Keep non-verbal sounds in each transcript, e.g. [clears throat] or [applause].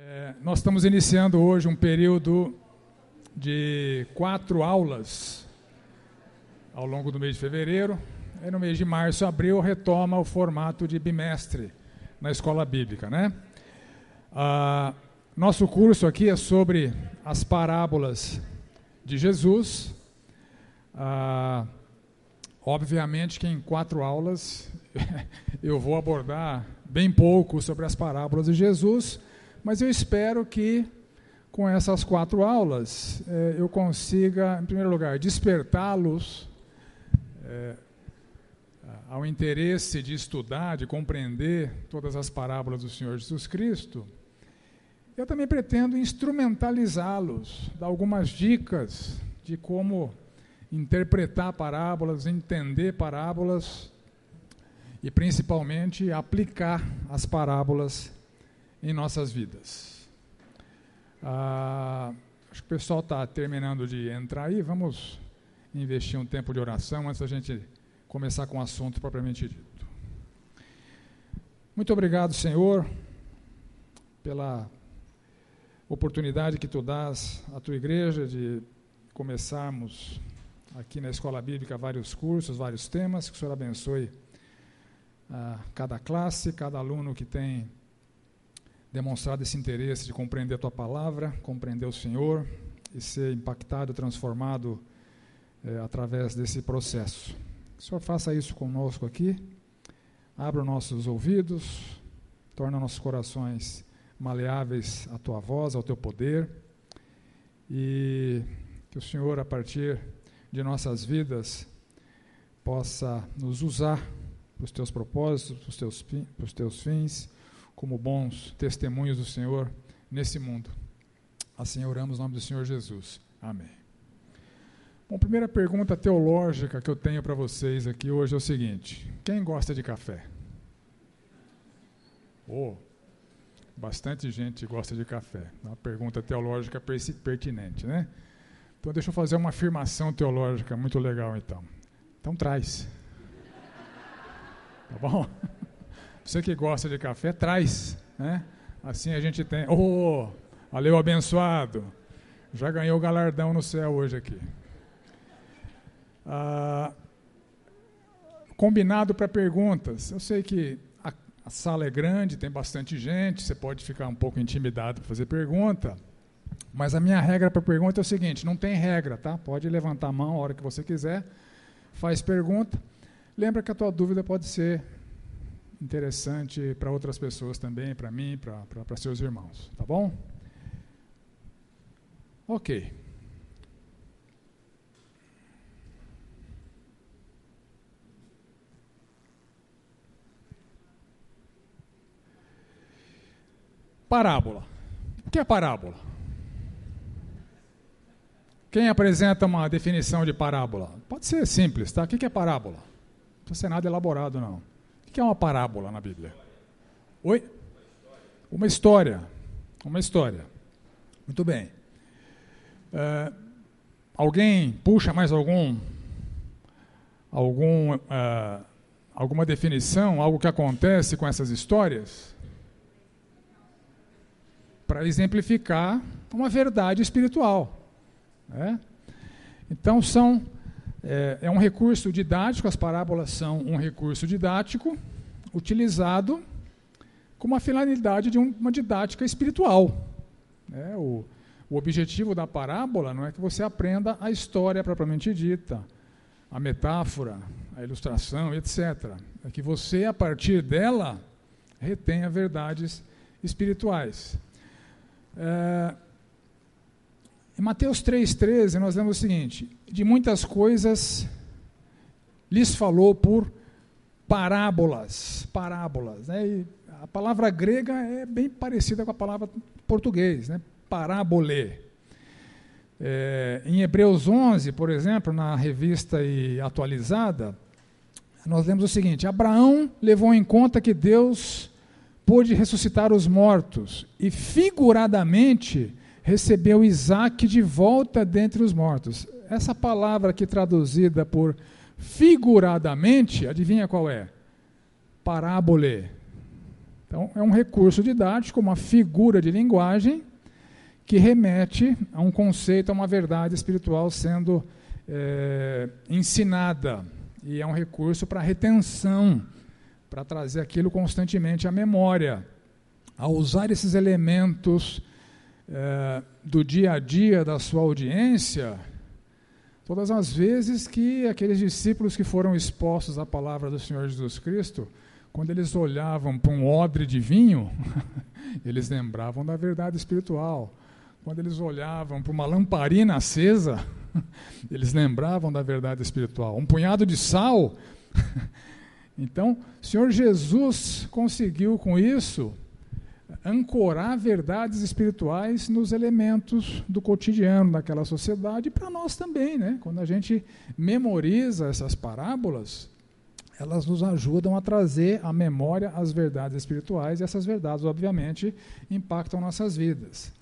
É, nós estamos iniciando hoje um período de quatro aulas ao longo do mês de fevereiro. E no mês de março, abril, retoma o formato de bimestre na escola bíblica, né? Ah, nosso curso aqui é sobre as parábolas de Jesus. Ah, obviamente que em quatro aulas [laughs] eu vou abordar bem pouco sobre as parábolas de Jesus, mas eu espero que com essas quatro aulas eh, eu consiga, em primeiro lugar, despertá-los eh, ao interesse de estudar, de compreender todas as parábolas do Senhor Jesus Cristo. Eu também pretendo instrumentalizá-los, dar algumas dicas de como interpretar parábolas, entender parábolas e principalmente aplicar as parábolas em nossas vidas. Ah, acho que o pessoal está terminando de entrar aí. Vamos investir um tempo de oração antes da gente começar com o assunto propriamente dito. Muito obrigado, Senhor, pela oportunidade que tu dás à tua igreja de começarmos aqui na Escola Bíblica vários cursos, vários temas. Que o Senhor abençoe a cada classe, cada aluno que tem demonstrado esse interesse de compreender a tua palavra, compreender o Senhor e ser impactado, transformado é, através desse processo. Que o Senhor faça isso conosco aqui, abra nossos ouvidos, torna nossos corações maleáveis à tua voz, ao teu poder, e que o Senhor, a partir de nossas vidas, possa nos usar para os teus propósitos, para os teus, para os teus fins, como bons testemunhos do Senhor nesse mundo. Assim oramos em nome do Senhor Jesus. Amém. Bom, primeira pergunta teológica que eu tenho para vocês aqui hoje é o seguinte: quem gosta de café? Oh, bastante gente gosta de café. Uma pergunta teológica pertinente, né? Então deixa eu fazer uma afirmação teológica muito legal então. Então traz. Tá bom? Você que gosta de café, traz. Né? Assim a gente tem. Oh, valeu abençoado. Já ganhou o galardão no céu hoje aqui. Ah, combinado para perguntas. Eu sei que a, a, sala é grande, tem bastante gente, você pode ficar um pouco intimidado para fazer pergunta. Mas a minha regra para pergunta é o seguinte: não tem regra, tá? Pode levantar a mão a hora que você quiser, faz pergunta. Lembra que a tua dúvida pode ser interessante para outras pessoas também, para mim, para seus irmãos, tá bom? Ok. Parábola. O que é parábola? Quem apresenta uma definição de parábola? Pode ser simples, tá? O que é parábola? precisa ser nada elaborado, não. O que é uma parábola na Bíblia? Oi? Uma história. Uma história. Muito bem. Uh, alguém puxa mais algum, algum, uh, alguma definição, algo que acontece com essas histórias? Para exemplificar uma verdade espiritual. Né? Então são é, é um recurso didático, as parábolas são um recurso didático utilizado com uma finalidade de uma didática espiritual. É, o, o objetivo da parábola não é que você aprenda a história propriamente dita, a metáfora, a ilustração, etc. É que você, a partir dela, retenha verdades espirituais. É, em Mateus 3,13, nós lemos o seguinte: De muitas coisas lhes falou por parábolas. Parábolas. Né? a palavra grega é bem parecida com a palavra português, né? parábole. É, em Hebreus 11, por exemplo, na revista e atualizada, nós lemos o seguinte: Abraão levou em conta que Deus pôde ressuscitar os mortos e figuradamente recebeu Isaac de volta dentre os mortos. Essa palavra aqui traduzida por figuradamente, adivinha qual é? Parábole. Então, é um recurso didático, uma figura de linguagem que remete a um conceito, a uma verdade espiritual sendo é, ensinada. E é um recurso para retenção, para trazer aquilo constantemente à memória. Ao usar esses elementos é, do dia a dia da sua audiência, todas as vezes que aqueles discípulos que foram expostos à palavra do Senhor Jesus Cristo, quando eles olhavam para um odre de vinho, [laughs] eles lembravam da verdade espiritual. Quando eles olhavam para uma lamparina acesa, [laughs] eles lembravam da verdade espiritual. Um punhado de sal. [laughs] Então, Senhor Jesus conseguiu com isso ancorar verdades espirituais nos elementos do cotidiano daquela sociedade para nós também, né? Quando a gente memoriza essas parábolas, elas nos ajudam a trazer à memória as verdades espirituais e essas verdades, obviamente, impactam nossas vidas.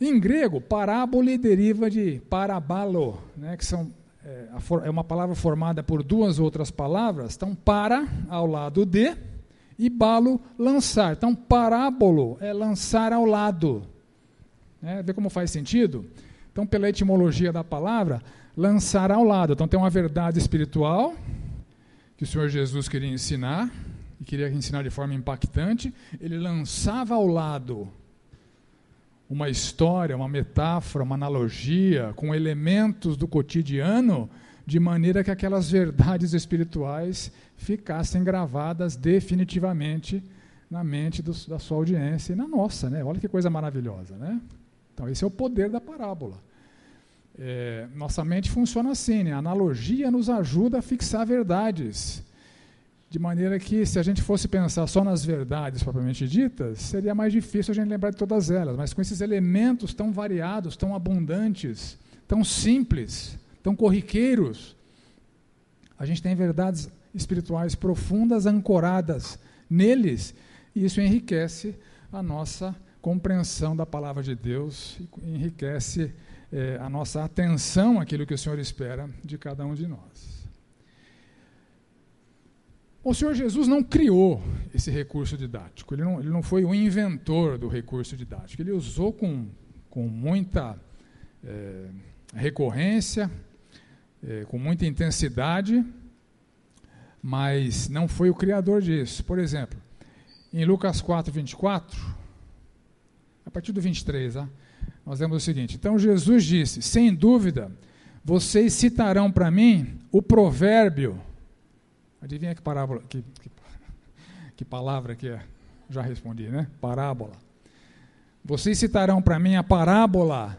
Em grego, parábole deriva de parabalo, né, que são, é, é uma palavra formada por duas outras palavras. Então, para, ao lado de, e balo, lançar. Então, parábolo é lançar ao lado. É, vê como faz sentido? Então, pela etimologia da palavra, lançar ao lado. Então, tem uma verdade espiritual que o Senhor Jesus queria ensinar, e queria ensinar de forma impactante. Ele lançava ao lado uma história, uma metáfora, uma analogia com elementos do cotidiano, de maneira que aquelas verdades espirituais ficassem gravadas definitivamente na mente do, da sua audiência e na nossa, né? Olha que coisa maravilhosa, né? Então esse é o poder da parábola. É, nossa mente funciona assim, né? A analogia nos ajuda a fixar verdades. De maneira que, se a gente fosse pensar só nas verdades propriamente ditas, seria mais difícil a gente lembrar de todas elas. Mas com esses elementos tão variados, tão abundantes, tão simples, tão corriqueiros, a gente tem verdades espirituais profundas ancoradas neles, e isso enriquece a nossa compreensão da palavra de Deus, enriquece eh, a nossa atenção àquilo que o Senhor espera de cada um de nós. O Senhor Jesus não criou esse recurso didático, ele não, ele não foi o inventor do recurso didático, ele usou com, com muita é, recorrência, é, com muita intensidade, mas não foi o criador disso. Por exemplo, em Lucas 4, 24, a partir do 23, ah, nós vemos o seguinte: Então Jesus disse: Sem dúvida, vocês citarão para mim o provérbio Adivinha que parábola, que, que, que palavra que é? Já respondi, né? Parábola. Vocês citarão para mim a parábola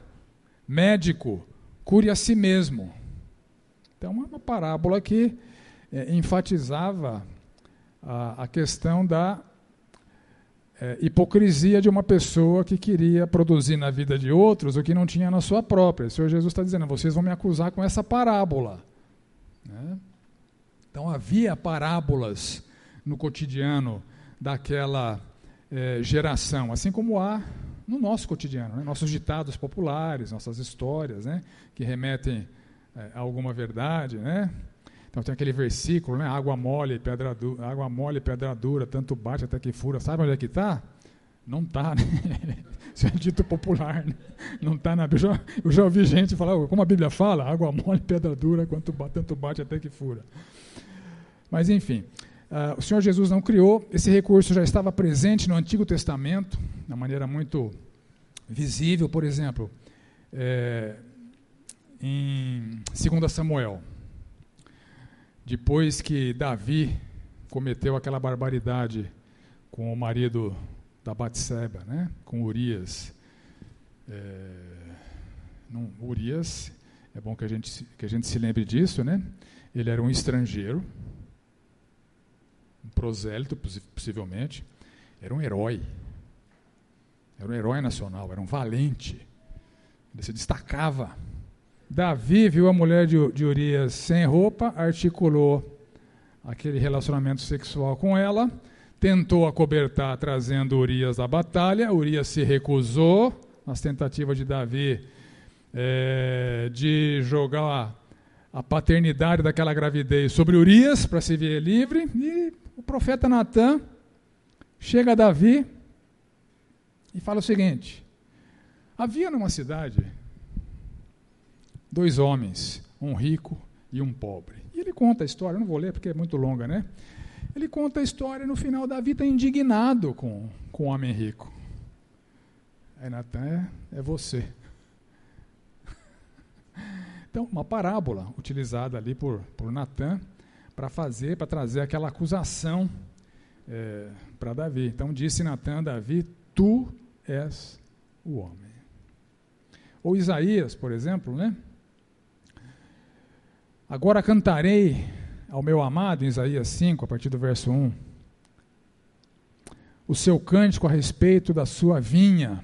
médico, cure a si mesmo. Então, é uma parábola que é, enfatizava a, a, questão da é, hipocrisia de uma pessoa que queria produzir na vida de outros o que não tinha na sua própria. O Senhor Jesus está dizendo: vocês vão me acusar com essa parábola. Né? Então havia parábolas no cotidiano daquela eh, geração, assim como há no nosso cotidiano, né? nossos ditados populares, nossas histórias, né? que remetem a alguma verdade, né? Então tem aquele versículo, né? Água mole, pedra dura, água mole, pedra dura, tanto bate até que fura. Sabe onde é que está? Não está, né? [laughs] Isso é dito popular, né? Não está na Bíblia. Eu já, eu já ouvi gente falar, como a Bíblia fala, água mole, pedra dura, quanto, tanto bate até que fura. Mas, enfim, uh, o Senhor Jesus não criou, esse recurso já estava presente no Antigo Testamento, de maneira muito visível, por exemplo, é, em 2 Samuel, depois que Davi cometeu aquela barbaridade com o marido da Batseba, né, com Urias. É, não, Urias, é bom que a, gente, que a gente se lembre disso, né? Ele era um estrangeiro, um prosélito, possivelmente, era um herói. Era um herói nacional, era um valente. Ele se destacava. Davi viu a mulher de, de Urias sem roupa, articulou aquele relacionamento sexual com ela, tentou acobertar trazendo Urias da batalha. Urias se recusou nas tentativas de Davi é, de jogar a paternidade daquela gravidez sobre Urias para se ver livre e o profeta Natan chega Davi e fala o seguinte: havia numa cidade dois homens, um rico e um pobre. E ele conta a história, eu não vou ler porque é muito longa, né? Ele conta a história no final Davi está indignado com, com o homem rico. Aí Natan é, é você. [laughs] Então, uma parábola utilizada ali por, por Natan para fazer, para trazer aquela acusação é, para Davi. Então disse Natan a Davi: Tu és o homem. Ou Isaías, por exemplo, né? Agora cantarei ao meu amado, em Isaías 5, a partir do verso 1, o seu cântico a respeito da sua vinha.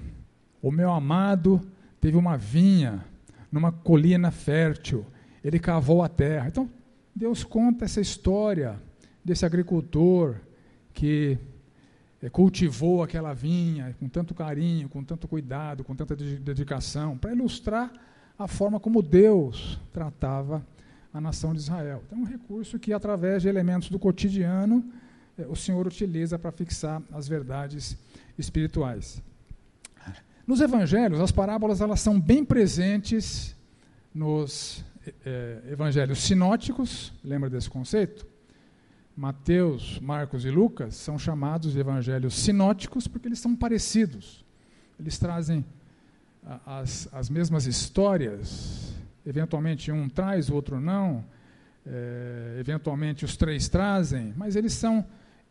O meu amado teve uma vinha numa colina fértil, ele cavou a terra. Então, Deus conta essa história desse agricultor que eh, cultivou aquela vinha com tanto carinho, com tanto cuidado, com tanta dedicação, para ilustrar a forma como Deus tratava a nação de Israel. Então, é um recurso que, através de elementos do cotidiano, eh, o Senhor utiliza para fixar as verdades espirituais. Nos evangelhos, as parábolas elas são bem presentes nos eh, evangelhos sinóticos, lembra desse conceito? Mateus, Marcos e Lucas são chamados de evangelhos sinóticos porque eles são parecidos. Eles trazem as, as mesmas histórias, eventualmente um traz, o outro não, é, eventualmente os três trazem, mas eles são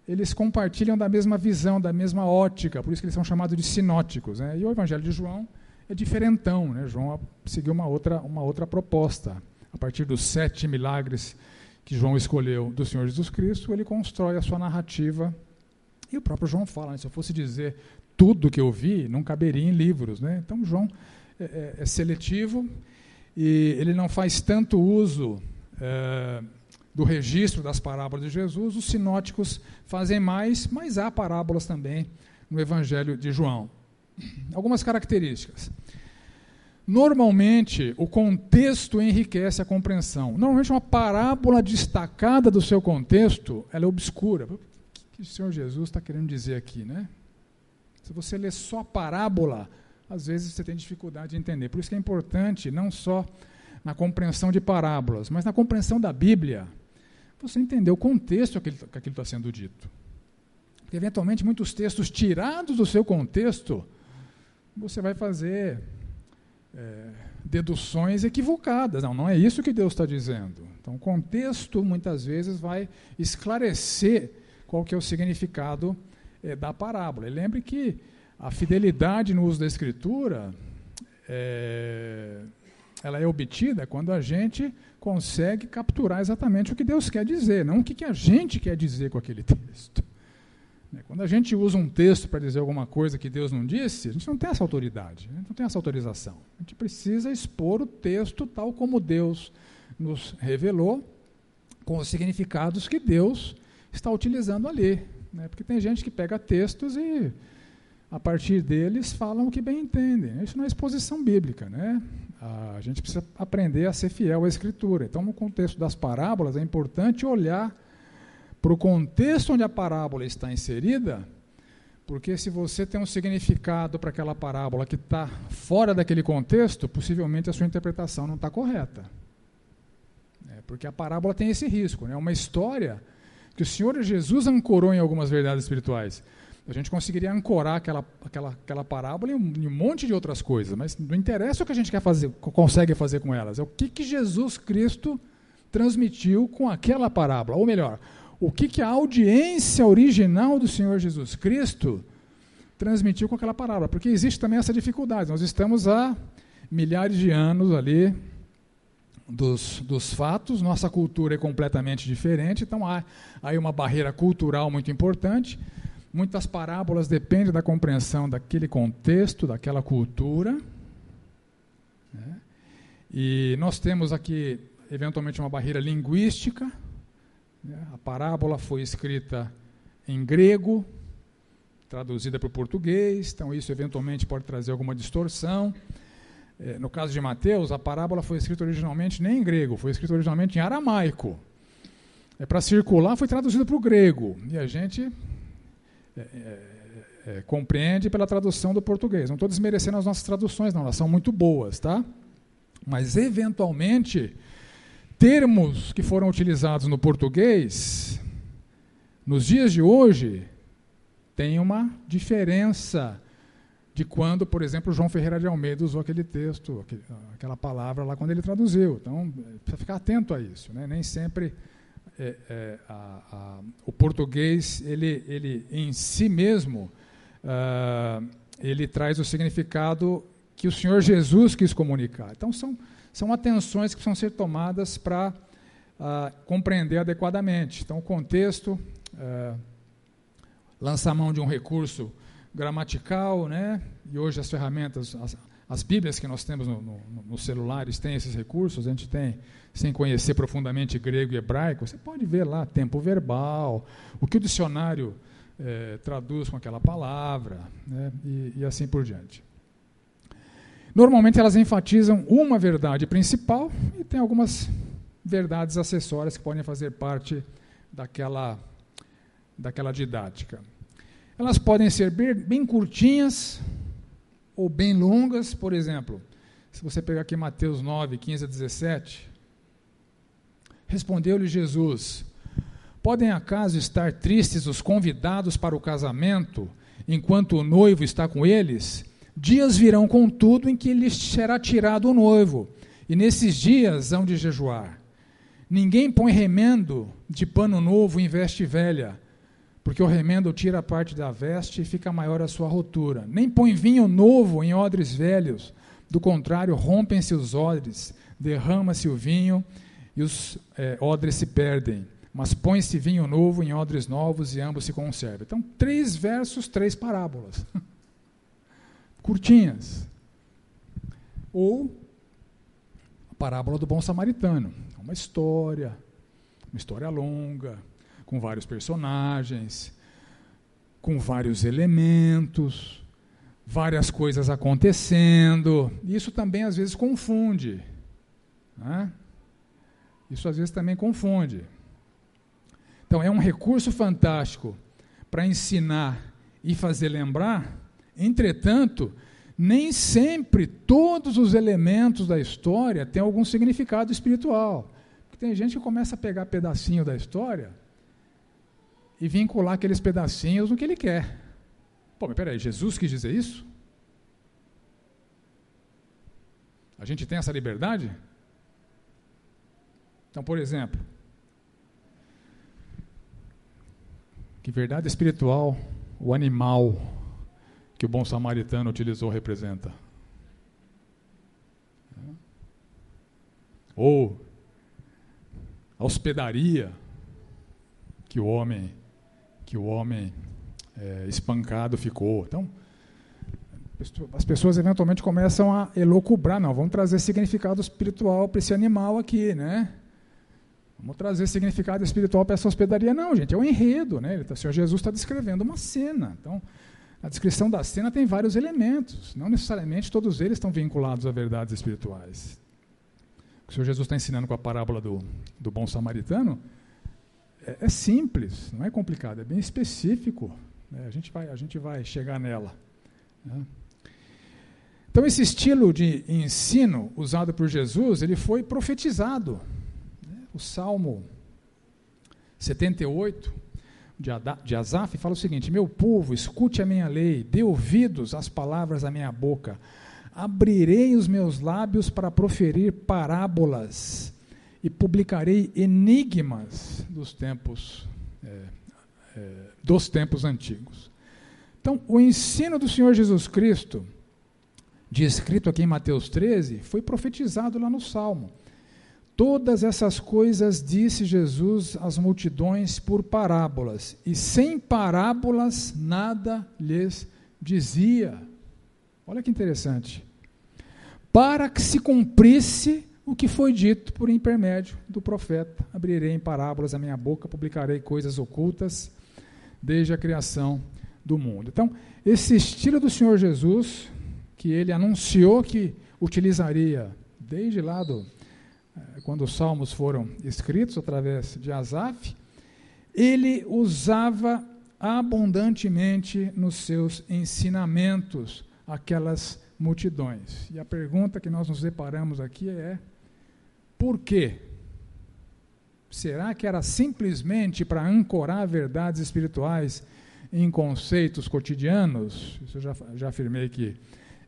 eles compartilham da mesma visão, da mesma ótica, por isso que eles são chamados de sinóticos. Né? E o Evangelho de João é diferentão, né? João seguiu uma outra, uma outra proposta. A partir dos sete milagres que João escolheu do Senhor Jesus Cristo, ele constrói a sua narrativa. E o próprio João fala, né, se eu fosse dizer tudo que eu vi, não caberia em livros. Né? Então, João é, é, é seletivo e ele não faz tanto uso é, do registro das parábolas de Jesus. Os sinóticos fazem mais, mas há parábolas também no Evangelho de João. Algumas características. Normalmente, o contexto enriquece a compreensão. Normalmente, uma parábola destacada do seu contexto, ela é obscura. O que o Senhor Jesus está querendo dizer aqui, né? Se você lê só a parábola, às vezes você tem dificuldade de entender. Por isso que é importante, não só na compreensão de parábolas, mas na compreensão da Bíblia, você entender o contexto que aquilo está sendo dito. Porque, eventualmente, muitos textos tirados do seu contexto, você vai fazer é, deduções equivocadas. Não, não é isso que Deus está dizendo. Então, o contexto, muitas vezes, vai esclarecer qual que é o significado é, da parábola. E lembre que a fidelidade no uso da Escritura é, ela é obtida quando a gente consegue capturar exatamente o que Deus quer dizer, não o que, que a gente quer dizer com aquele [laughs] texto. Né, quando a gente usa um texto para dizer alguma coisa que Deus não disse, a gente não tem essa autoridade, a gente não tem essa autorização. A gente precisa expor o texto tal como Deus nos revelou, com os significados que Deus está utilizando ali. Né? Porque tem gente que pega textos e, a partir deles, falam o que bem entendem. Isso não é exposição bíblica. Né? A gente precisa aprender a ser fiel à Escritura. Então, no contexto das parábolas, é importante olhar para o contexto onde a parábola está inserida, porque se você tem um significado para aquela parábola que está fora daquele contexto, possivelmente a sua interpretação não está correta. É, porque a parábola tem esse risco. É né? uma história que o Senhor Jesus ancorou em algumas verdades espirituais. A gente conseguiria ancorar aquela, aquela, aquela parábola em um, em um, monte de outras coisas, mas não interessa o que a gente quer fazer, consegue fazer com elas. É o que, que Jesus Cristo transmitiu com aquela parábola. Ou melhor, o que, que a audiência original do Senhor Jesus Cristo transmitiu com aquela parábola. Porque existe também essa dificuldade. Nós estamos há milhares de anos ali dos, dos fatos, nossa cultura é completamente diferente, então há aí uma barreira cultural muito importante. Muitas parábolas dependem da compreensão daquele contexto, daquela cultura. Né? E nós temos aqui, eventualmente, uma barreira linguística, né? A parábola foi escrita em grego, traduzida para o português, então isso eventualmente pode trazer alguma distorção. É, no caso de Mateus, a parábola foi escrita originalmente nem em grego, foi escrita originalmente em aramaico. É para circular, foi traduzida para o grego. E a gente é, é, é, compreende pela tradução do português. Não estou desmerecendo as nossas traduções, não, elas são muito boas, tá? Mas, eventualmente, termos que foram utilizados no português, nos dias de hoje, tem uma diferença de quando, por exemplo, João Ferreira de Almeida usou aquele texto, aquela palavra lá quando ele traduziu. Então, precisa ficar atento a isso. Né? Nem sempre é, é, a, a, o português, ele, ele em si mesmo, uh, ele traz o significado que o Senhor Jesus quis comunicar. Então, são, são atenções que precisam ser tomadas para uh, compreender adequadamente. Então, o contexto, uh, lança a mão de um recurso gramatical, né? E hoje as ferramentas, as, as Bíblias que nós temos no, no, nos celulares têm esses recursos. A gente tem, sem conhecer profundamente grego e hebraico, você pode ver lá tempo verbal, o que o dicionário é, traduz com aquela palavra, né? e, e assim por diante. Normalmente elas enfatizam uma verdade principal e tem algumas verdades acessórias que podem fazer parte daquela, daquela didática. Elas podem ser bem, bem curtinhas ou bem longas, por exemplo, se você pegar aqui Mateus 9, 15 a 17, respondeu-lhe Jesus: Podem acaso estar tristes os convidados para o casamento, enquanto o noivo está com eles? Dias virão, contudo, em que lhes será tirado o noivo, e nesses dias hão de jejuar. Ninguém põe remendo de pano novo em veste velha, porque o remendo tira parte da veste e fica maior a sua rotura. Nem põe vinho novo em odres velhos, do contrário, rompem-se os odres, derrama-se o vinho e os é, odres se perdem. Mas põe-se vinho novo em odres novos e ambos se conservam. Então, três versos, três parábolas. [laughs] Curtinhas. Ou a parábola do bom samaritano. Uma história, uma história longa, com vários personagens, com vários elementos, várias coisas acontecendo. Isso também às vezes confunde. Né? Isso às vezes também confunde. Então é um recurso fantástico para ensinar e fazer lembrar, entretanto, nem sempre todos os elementos da história têm algum significado espiritual. Porque tem gente que começa a pegar pedacinho da história e vincular aqueles pedacinhos no que ele quer. Pô, mas peraí, Jesus quis dizer isso? A gente tem essa liberdade? Então, por exemplo, que verdade espiritual o animal que o bom samaritano utilizou representa? Ou a hospedaria que o homem que o homem é, espancado ficou. Então, as pessoas eventualmente começam a elocubrar, não, vamos trazer significado espiritual para esse animal aqui, né? Vamos trazer significado espiritual para essa hospedaria. Não, gente, é um enredo, né? Tá, o Senhor Jesus está descrevendo uma cena. Então, a descrição da cena tem vários elementos. Não necessariamente todos eles estão vinculados a verdades espirituais. O que o Senhor Jesus está ensinando com a parábola do, do bom samaritano é, é simples, não é complicado, é bem específico. Né? A, gente vai, a gente vai chegar nela. Né? Então, esse estilo de ensino usado por Jesus, ele foi profetizado. O Salmo 78 de Asaf fala o seguinte: Meu povo, escute a minha lei, dê ouvidos às palavras da minha boca. Abrirei os meus lábios para proferir parábolas e publicarei enigmas dos tempos, é, é, dos tempos antigos. Então, o ensino do Senhor Jesus Cristo, descrito aqui em Mateus 13, foi profetizado lá no Salmo. Todas essas coisas disse Jesus às multidões por parábolas, e sem parábolas nada lhes dizia. Olha que interessante. Para que se cumprisse o que foi dito por intermédio do profeta. Abrirei em parábolas a minha boca, publicarei coisas ocultas desde a criação do mundo. Então, esse estilo do Senhor Jesus, que ele anunciou que utilizaria desde lá do, quando os salmos foram escritos através de Asaf, ele usava abundantemente nos seus ensinamentos aquelas multidões. E a pergunta que nós nos deparamos aqui é: por quê? Será que era simplesmente para ancorar verdades espirituais em conceitos cotidianos? Isso eu já, já afirmei que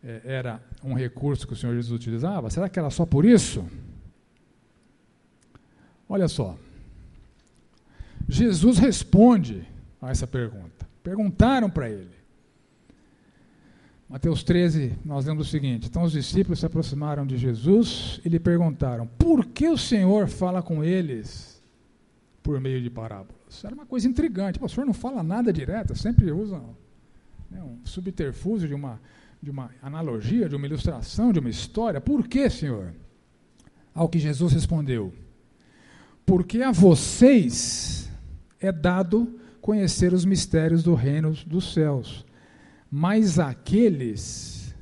é, era um recurso que o Senhor Jesus utilizava. Será que era só por isso? Olha só. Jesus responde a essa pergunta. Perguntaram para ele. Mateus 13, nós lemos o seguinte: Então os discípulos se aproximaram de Jesus e lhe perguntaram: Por que o Senhor fala com eles por meio de parábolas? Era uma coisa intrigante. O Senhor não fala nada direto, sempre usa né, um subterfúgio de uma, de uma analogia, de uma ilustração, de uma história. Por que, Senhor? Ao que Jesus respondeu: Porque a vocês é dado conhecer os mistérios do reino dos céus mas aqueles,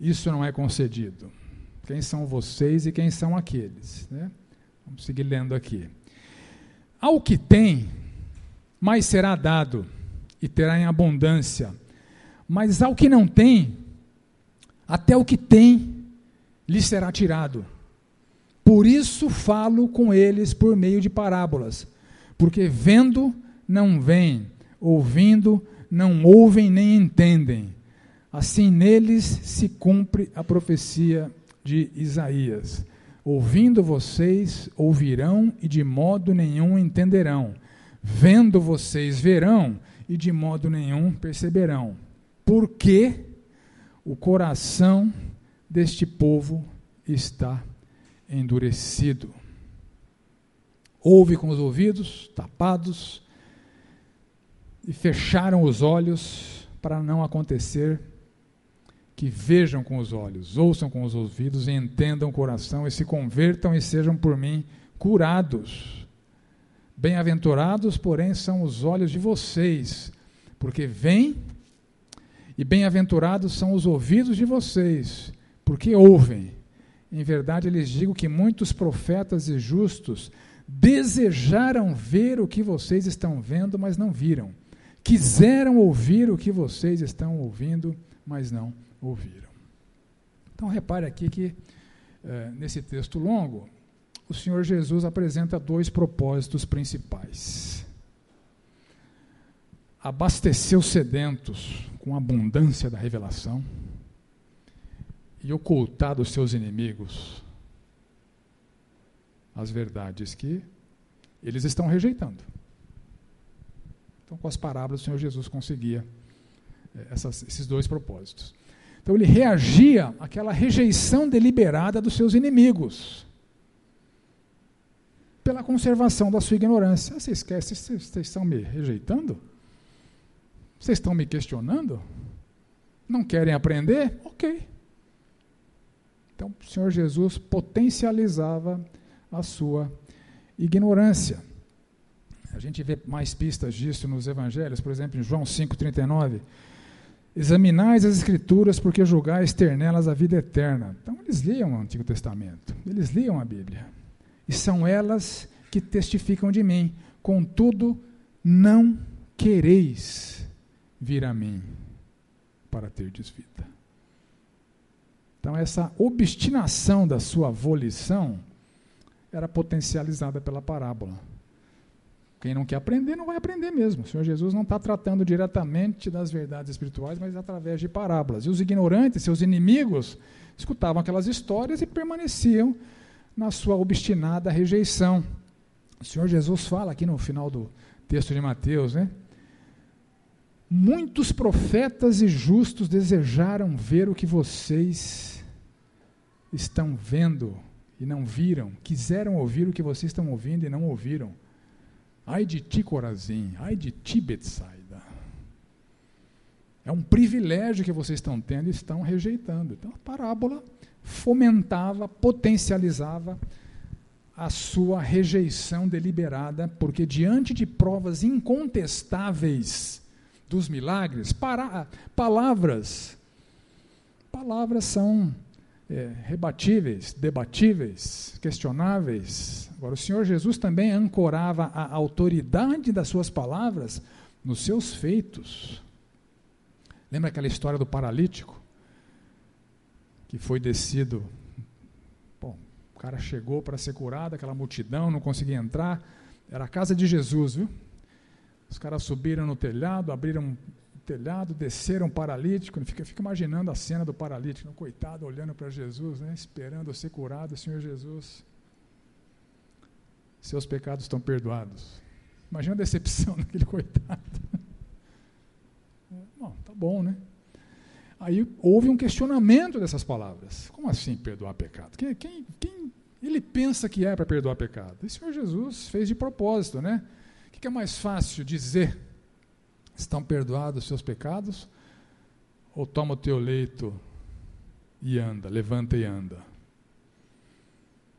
isso não é concedido. Quem são vocês e quem são aqueles? Né? Vamos seguir lendo aqui. Ao que tem, mais será dado, e terá em abundância. Mas ao que não tem, até o que tem lhe será tirado. Por isso falo com eles por meio de parábolas, porque vendo não veem, ouvindo não ouvem nem entendem. Assim neles se cumpre a profecia de Isaías. Ouvindo vocês, ouvirão e de modo nenhum entenderão. Vendo vocês, verão e de modo nenhum perceberão. Porque o coração deste povo está endurecido. Ouve com os ouvidos tapados e fecharam os olhos para não acontecer que vejam com os olhos, ouçam com os ouvidos e entendam o coração e se convertam e sejam por mim curados. Bem-aventurados, porém, são os olhos de vocês, porque veem, e bem-aventurados são os ouvidos de vocês, porque ouvem. Em verdade, lhes digo que muitos profetas e justos desejaram ver o que vocês estão vendo, mas não viram. Quiseram ouvir o que vocês estão ouvindo, mas não ouviram. Então, repare aqui que, é, nesse texto longo, o Senhor Jesus apresenta dois propósitos principais: abastecer os sedentos com a abundância da revelação e ocultar dos seus inimigos as verdades que eles estão rejeitando. Então, com as parábolas, o Senhor Jesus conseguia eh, essas, esses dois propósitos. Então, ele reagia àquela rejeição deliberada dos seus inimigos pela conservação da sua ignorância. Ah, você esquece, vocês, vocês estão me rejeitando? Vocês estão me questionando? Não querem aprender? Ok. Então, o Senhor Jesus potencializava a sua ignorância. A gente vê mais pistas disso nos evangelhos, por exemplo, em João 5,39. Examinais as Escrituras, porque julgais ter nelas a vida eterna. Então, eles liam o Antigo Testamento, eles liam a Bíblia. E são elas que testificam de mim. Contudo, não quereis vir a mim para terdes vida. Então, essa obstinação da sua volição era potencializada pela parábola. Quem não quer aprender, não vai aprender mesmo. O Senhor Jesus não está tratando diretamente das verdades espirituais, mas através de parábolas. E os ignorantes, seus inimigos, escutavam aquelas histórias e permaneciam na sua obstinada rejeição. O Senhor Jesus fala aqui no final do texto de Mateus, né? Muitos profetas e justos desejaram ver o que vocês estão vendo e não viram, quiseram ouvir o que vocês estão ouvindo e não ouviram. Ai de ti, Corazim, ai de ti, Betsaida. É um privilégio que vocês estão tendo e estão rejeitando. Então a parábola fomentava, potencializava a sua rejeição deliberada, porque diante de provas incontestáveis dos milagres, para, palavras, palavras são é, rebatíveis, debatíveis, questionáveis. Agora, o Senhor Jesus também ancorava a autoridade das suas palavras nos seus feitos. Lembra aquela história do paralítico? Que foi descido. Bom, o cara chegou para ser curado, aquela multidão, não conseguia entrar. Era a casa de Jesus, viu? Os caras subiram no telhado, abriram telhado, desceram paralítico. Fica, fica imaginando a cena do paralítico, coitado, olhando para Jesus, né, esperando ser curado, Senhor Jesus. Seus pecados estão perdoados. Imagina a decepção [laughs] daquele coitado. Bom, tá bom, né? Aí houve um questionamento dessas palavras. Como assim perdoar pecado? Quem, quem, quem ele pensa que é para perdoar pecado? E o Senhor Jesus fez de propósito, né? Que é mais fácil dizer Estão perdoados os seus pecados? Ou toma o teu leito e anda, levanta e anda?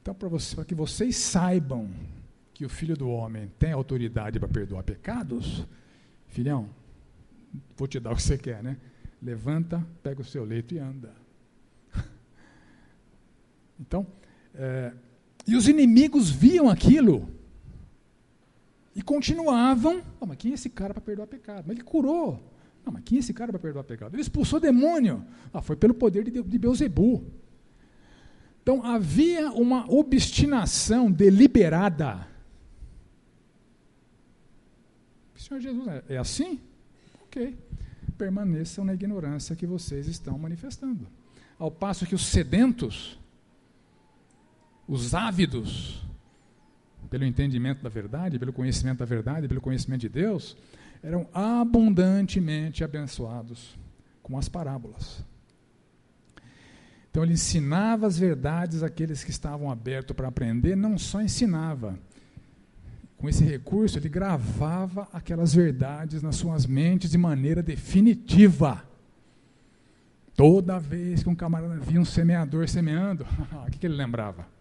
Então, para que vocês saibam que o Filho do Homem tem autoridade para perdoar pecados, filhão, vou te dar o que você quer, né? Levanta, pega o seu leito e anda. [laughs] Então, é, e os inimigos viam aquilo e continuavam. Oh, mas quem é esse cara para perdoar pecado? Mas ele curou. Não, mas quem é esse cara para perdoar pecado? Ele expulsou demônio. Ah, foi pelo poder de, de Beuzebu. Então havia uma obstinação deliberada. Senhor Jesus, é, é assim? Ok. Permaneçam na ignorância que vocês estão manifestando. Ao passo que os sedentos, os ávidos, pelo entendimento da verdade, pelo conhecimento da verdade, pelo conhecimento de Deus, eram abundantemente abençoados com as parábolas. Então ele ensinava as verdades àqueles que estavam abertos para aprender, não só ensinava. Com esse recurso, ele gravava aquelas verdades nas suas mentes de maneira definitiva. Toda vez que um camarada via um semeador semeando, [laughs] o que, que ele lembrava?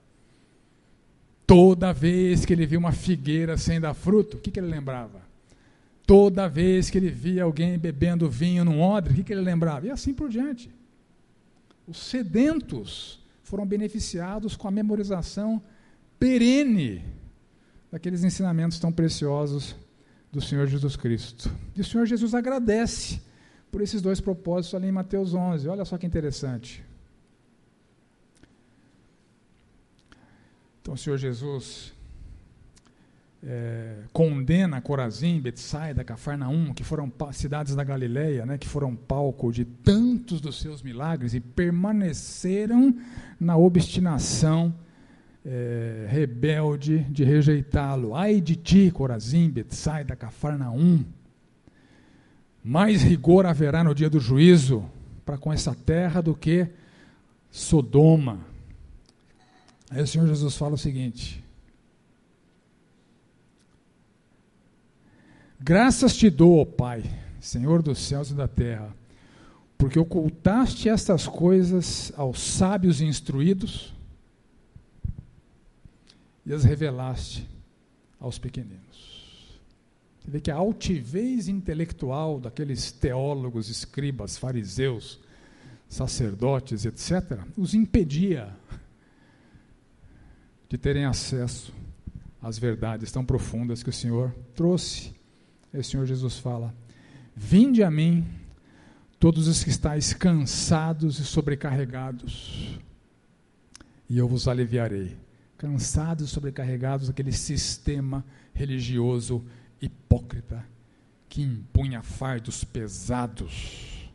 Toda vez que ele via uma figueira sem dar fruto, o que, que ele lembrava? Toda vez que ele via alguém bebendo vinho num odre, o que, que ele lembrava? E assim por diante. Os sedentos foram beneficiados com a memorização perene daqueles ensinamentos tão preciosos do Senhor Jesus Cristo. E o Senhor Jesus agradece por esses dois propósitos ali em Mateus 11. Olha só que interessante. Então o Senhor Jesus é, condena Corazim, Betsaida, Cafarnaum, que foram cidades da Galileia, né, que foram palco de tantos dos seus milagres e permaneceram na obstinação é, rebelde de rejeitá-lo. Ai de ti, Corazim, Betsaida, Cafarnaum. Mais rigor haverá no dia do juízo para com essa terra do que Sodoma. Aí o Senhor Jesus fala o seguinte: Graças te dou, ó Pai, Senhor dos céus e da terra, porque ocultaste estas coisas aos sábios e instruídos e as revelaste aos pequeninos. Você vê que a altivez intelectual daqueles teólogos, escribas, fariseus, sacerdotes, etc., os impedia de terem acesso às verdades tão profundas que o Senhor trouxe. E o Senhor Jesus fala: Vinde a mim, todos os que estáis cansados e sobrecarregados, e eu vos aliviarei. Cansados e sobrecarregados daquele sistema religioso hipócrita que impunha fardos pesados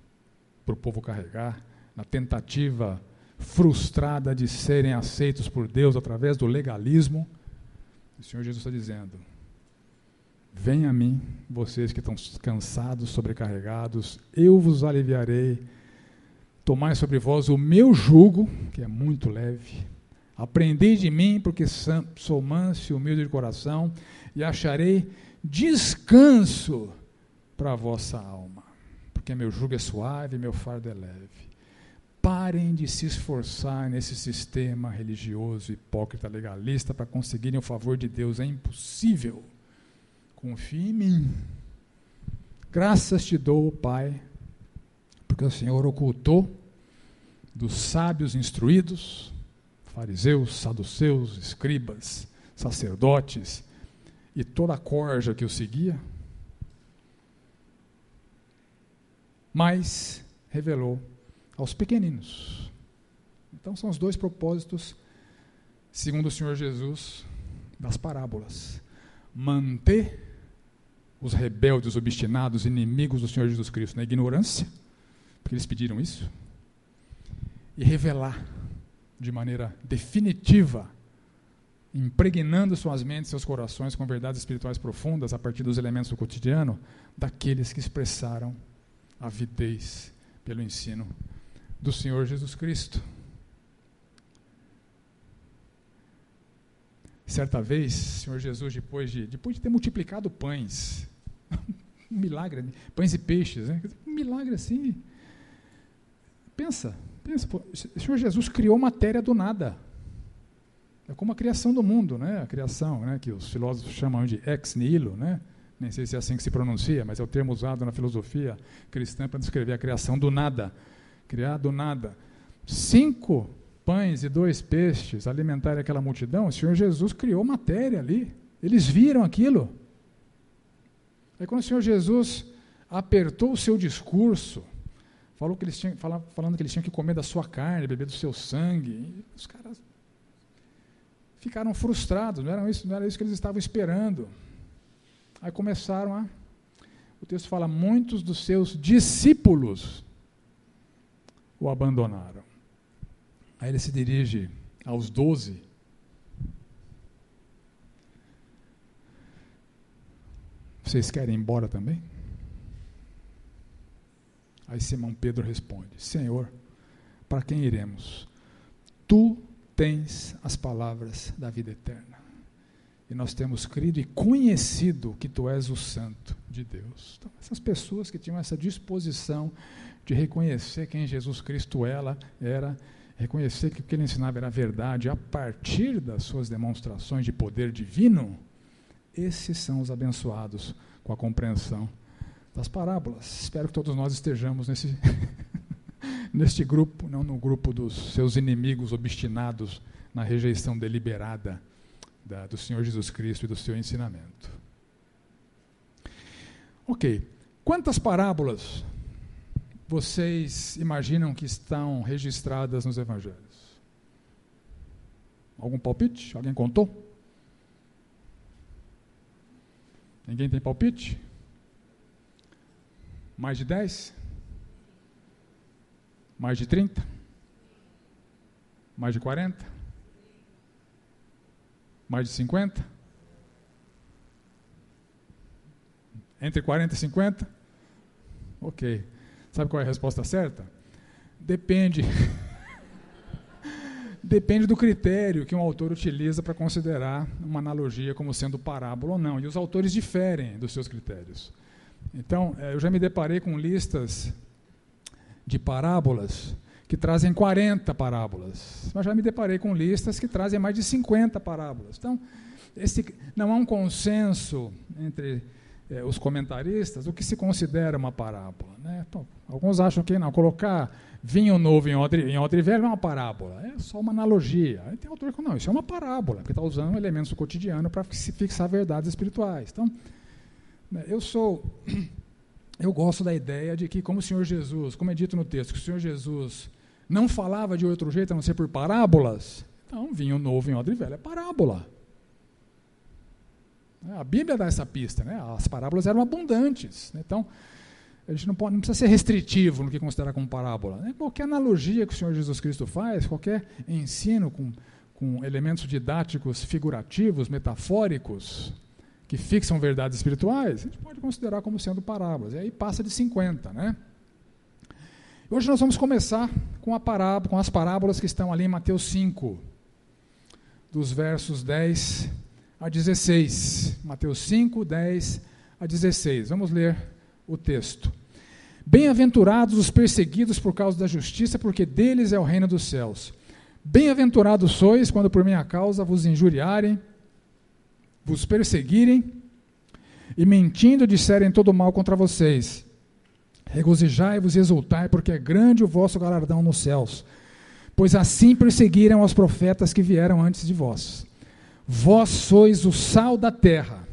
para o povo carregar, na tentativa frustrada de serem aceitos por Deus através do legalismo. O Senhor Jesus está dizendo: Venha a mim, vocês que estão cansados, sobrecarregados, eu vos aliviarei. Tomai sobre vós o meu jugo, que é muito leve. Aprendei de mim, porque sou manso e humilde de coração, e acharei descanso para a vossa alma. Porque meu jugo é suave e meu fardo é leve. Parem de se esforçar nesse sistema religioso, hipócrita, legalista para conseguirem o favor de Deus. É impossível. Confie em mim. Graças te dou, Pai, porque o Senhor ocultou dos sábios instruídos, fariseus, saduceus, escribas, sacerdotes e toda a corja que o seguia, mas revelou aos pequeninos. Então são os dois propósitos, segundo o Senhor Jesus, das parábolas: manter os rebeldes, obstinados, inimigos do Senhor Jesus Cristo na ignorância, porque eles pediram isso, e revelar de maneira definitiva, impregnando suas mentes e seus corações com verdades espirituais profundas a partir dos elementos do cotidiano, daqueles que expressaram avidez pelo ensino do Senhor Jesus Cristo. Certa vez, o Senhor Jesus, depois de, depois de ter multiplicado pães, [laughs] um milagre, pães e peixes, né? um milagre assim. Pensa, pensa, pô, o Senhor Jesus criou matéria do nada. É como a criação do mundo, né? A criação, né? Que os filósofos chamam de ex nihilo, né? Nem sei se é assim que se pronuncia, mas é o termo usado na filosofia cristã para descrever a criação do nada. Criar do nada. Cinco pães e dois peixes alimentarem aquela multidão, o Senhor Jesus criou matéria ali. Eles viram aquilo. Aí quando o Senhor Jesus apertou o seu discurso, falou que eles tinham, falando que eles tinham que comer da sua carne, beber do seu sangue, os caras ficaram frustrados, não era isso, não era isso que eles estavam esperando. Aí começaram a. O texto fala: muitos dos seus discípulos o abandonaram. Aí ele se dirige aos doze Vocês querem ir embora também? Aí Simão Pedro responde: Senhor, para quem iremos? Tu tens as palavras da vida eterna. E nós temos crido e conhecido que tu és o Santo de Deus. Então, essas pessoas que tinham essa disposição de reconhecer quem Jesus Cristo ela era, reconhecer que o que ele ensinava era verdade, a partir das suas demonstrações de poder divino, esses são os abençoados com a compreensão das parábolas. Espero que todos nós estejamos nesse, [laughs] neste grupo, não no grupo dos seus inimigos obstinados na rejeição deliberada da, do Senhor Jesus Cristo e do seu ensinamento. Ok. Quantas parábolas vocês imaginam que estão registradas nos evangelhos? Algum palpite? Alguém contou? Ninguém tem palpite? Mais de 10? Mais de 30? Mais de 40? Mais de 50? Entre 40 e 50? Ok. Sabe qual é a resposta certa? Depende. [laughs] Depende do critério que um autor utiliza para considerar uma analogia como sendo parábola ou não. E os autores diferem dos seus critérios. Então, eh, eu já me deparei com listas de parábolas que trazem 40 parábolas, mas já me deparei com listas que trazem mais de 50 parábolas. Então, esse, não há um consenso entre eh, os comentaristas o que se considera uma parábola. Né? Então, alguns acham que não, colocar vinho novo em odre, em odre velho é uma parábola, é só uma analogia. Aí tem autor que não, isso é uma parábola, porque está usando elementos do cotidiano para fixar verdades espirituais. Então, né, eu sou, eu gosto da ideia de que, como o Senhor Jesus, como é dito no texto, que o Senhor Jesus não falava de outro jeito a não ser por parábolas, então vinho novo em odre velho é parábola. A Bíblia dá essa pista, né? as parábolas eram abundantes. Né? Então, a gente não, pode, não precisa ser restritivo no que considera como parábola. Né? Qualquer analogia que o Senhor Jesus Cristo faz, qualquer ensino com, com elementos didáticos figurativos, metafóricos, que fixam verdades espirituais, a gente pode considerar como sendo parábolas. E aí passa de 50. Né? Hoje nós vamos começar com, a parábola, com as parábolas que estão ali em Mateus 5, dos versos 10 a 16. Mateus 5, 10 a 16. Vamos ler o texto. Bem-aventurados os perseguidos por causa da justiça, porque deles é o reino dos céus. Bem-aventurados sois quando por minha causa vos injuriarem, vos perseguirem e mentindo disserem todo mal contra vocês. Regozijai-vos e exultai, porque é grande o vosso galardão nos céus, pois assim perseguiram os profetas que vieram antes de vós. Vós sois o sal da terra.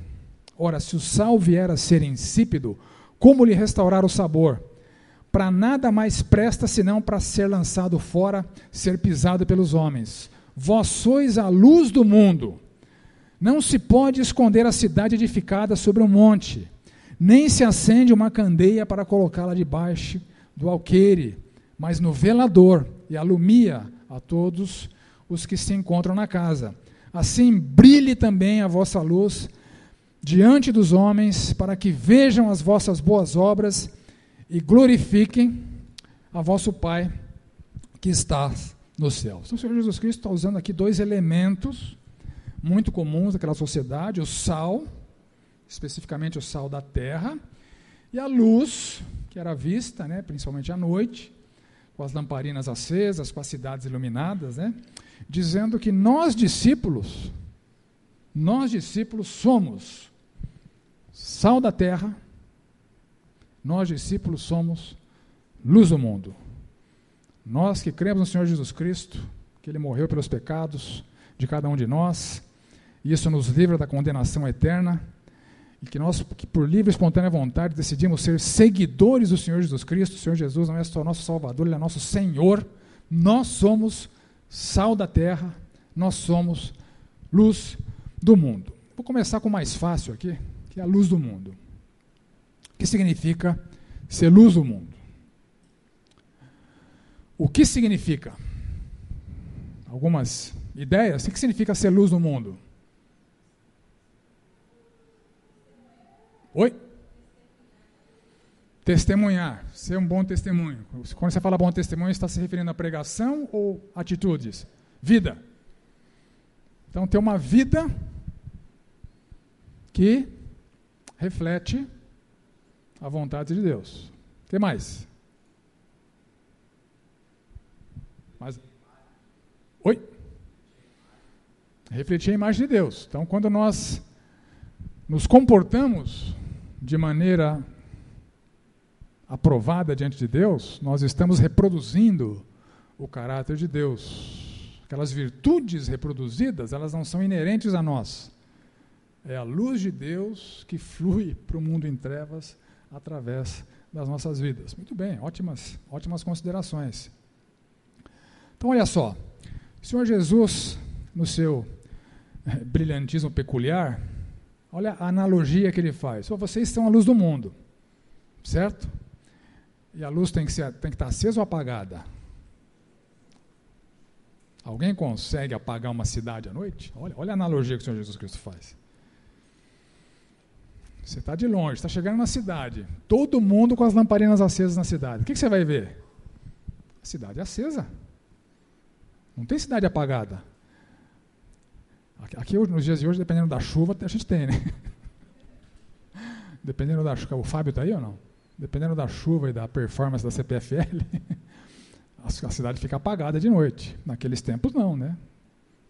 Ora, se o sal vier a ser insípido, como lhe restaurar o sabor? Para nada mais presta senão para ser lançado fora, ser pisado pelos homens. Vós sois a luz do mundo. Não se pode esconder a cidade edificada sobre um monte, nem se acende uma candeia para colocá-la debaixo do alqueire, mas no velador, e alumia a todos os que se encontram na casa. Assim brilhe também a vossa luz diante dos homens, para que vejam as vossas boas obras e glorifiquem a vosso Pai que está nos céus. Então, o Senhor Jesus Cristo está usando aqui dois elementos muito comuns daquela sociedade: o sal, especificamente o sal da terra, e a luz, que era vista, né, principalmente à noite, com as lamparinas acesas, com as cidades iluminadas, né, dizendo que nós discípulos, nós discípulos somos sal da terra, nós discípulos somos luz do mundo. Nós que cremos no Senhor Jesus Cristo, que Ele morreu pelos pecados de cada um de nós, e isso nos livra da condenação eterna, e que nós, que por livre e espontânea vontade, decidimos ser seguidores do Senhor Jesus Cristo. O Senhor Jesus não é só nosso Salvador, Ele é nosso Senhor. Nós somos sal da terra, nós somos luz do mundo. Vou começar com o mais fácil aqui, que é a luz do mundo. O que significa ser luz do mundo? O que significa? Algumas ideias. O que significa ser luz do mundo? Oi? Testemunhar, ser um bom testemunho. Quando você fala bom testemunho, está se referindo à pregação ou atitudes? Vida. Então, ter uma vida que reflete a vontade de Deus. O que mais? mais? Oi? Refletir a imagem de Deus. Então, quando nós nos comportamos de maneira aprovada diante de Deus, nós estamos reproduzindo o caráter de Deus. Aquelas virtudes reproduzidas, elas não são inerentes a nós. É a luz de Deus que flui para o mundo em trevas através das nossas vidas. Muito bem, ótimas, ótimas considerações. Então, olha só, o Senhor Jesus, no seu eh, brilhantismo peculiar, Olha a analogia que ele faz. vocês são a luz do mundo, certo? E a luz tem que, ser, tem que estar acesa ou apagada? Alguém consegue apagar uma cidade à noite? Olha, olha a analogia que o Senhor Jesus Cristo faz. Você está de longe, está chegando na cidade, todo mundo com as lamparinas acesas na cidade. O que, que você vai ver? A cidade acesa. Não tem cidade apagada. Aqui, nos dias de hoje, dependendo da chuva, a gente tem, né? [laughs] Dependendo da chuva. O Fábio está aí ou não? Dependendo da chuva e da performance da CPFL, [laughs] a cidade fica apagada de noite. Naqueles tempos, não, né?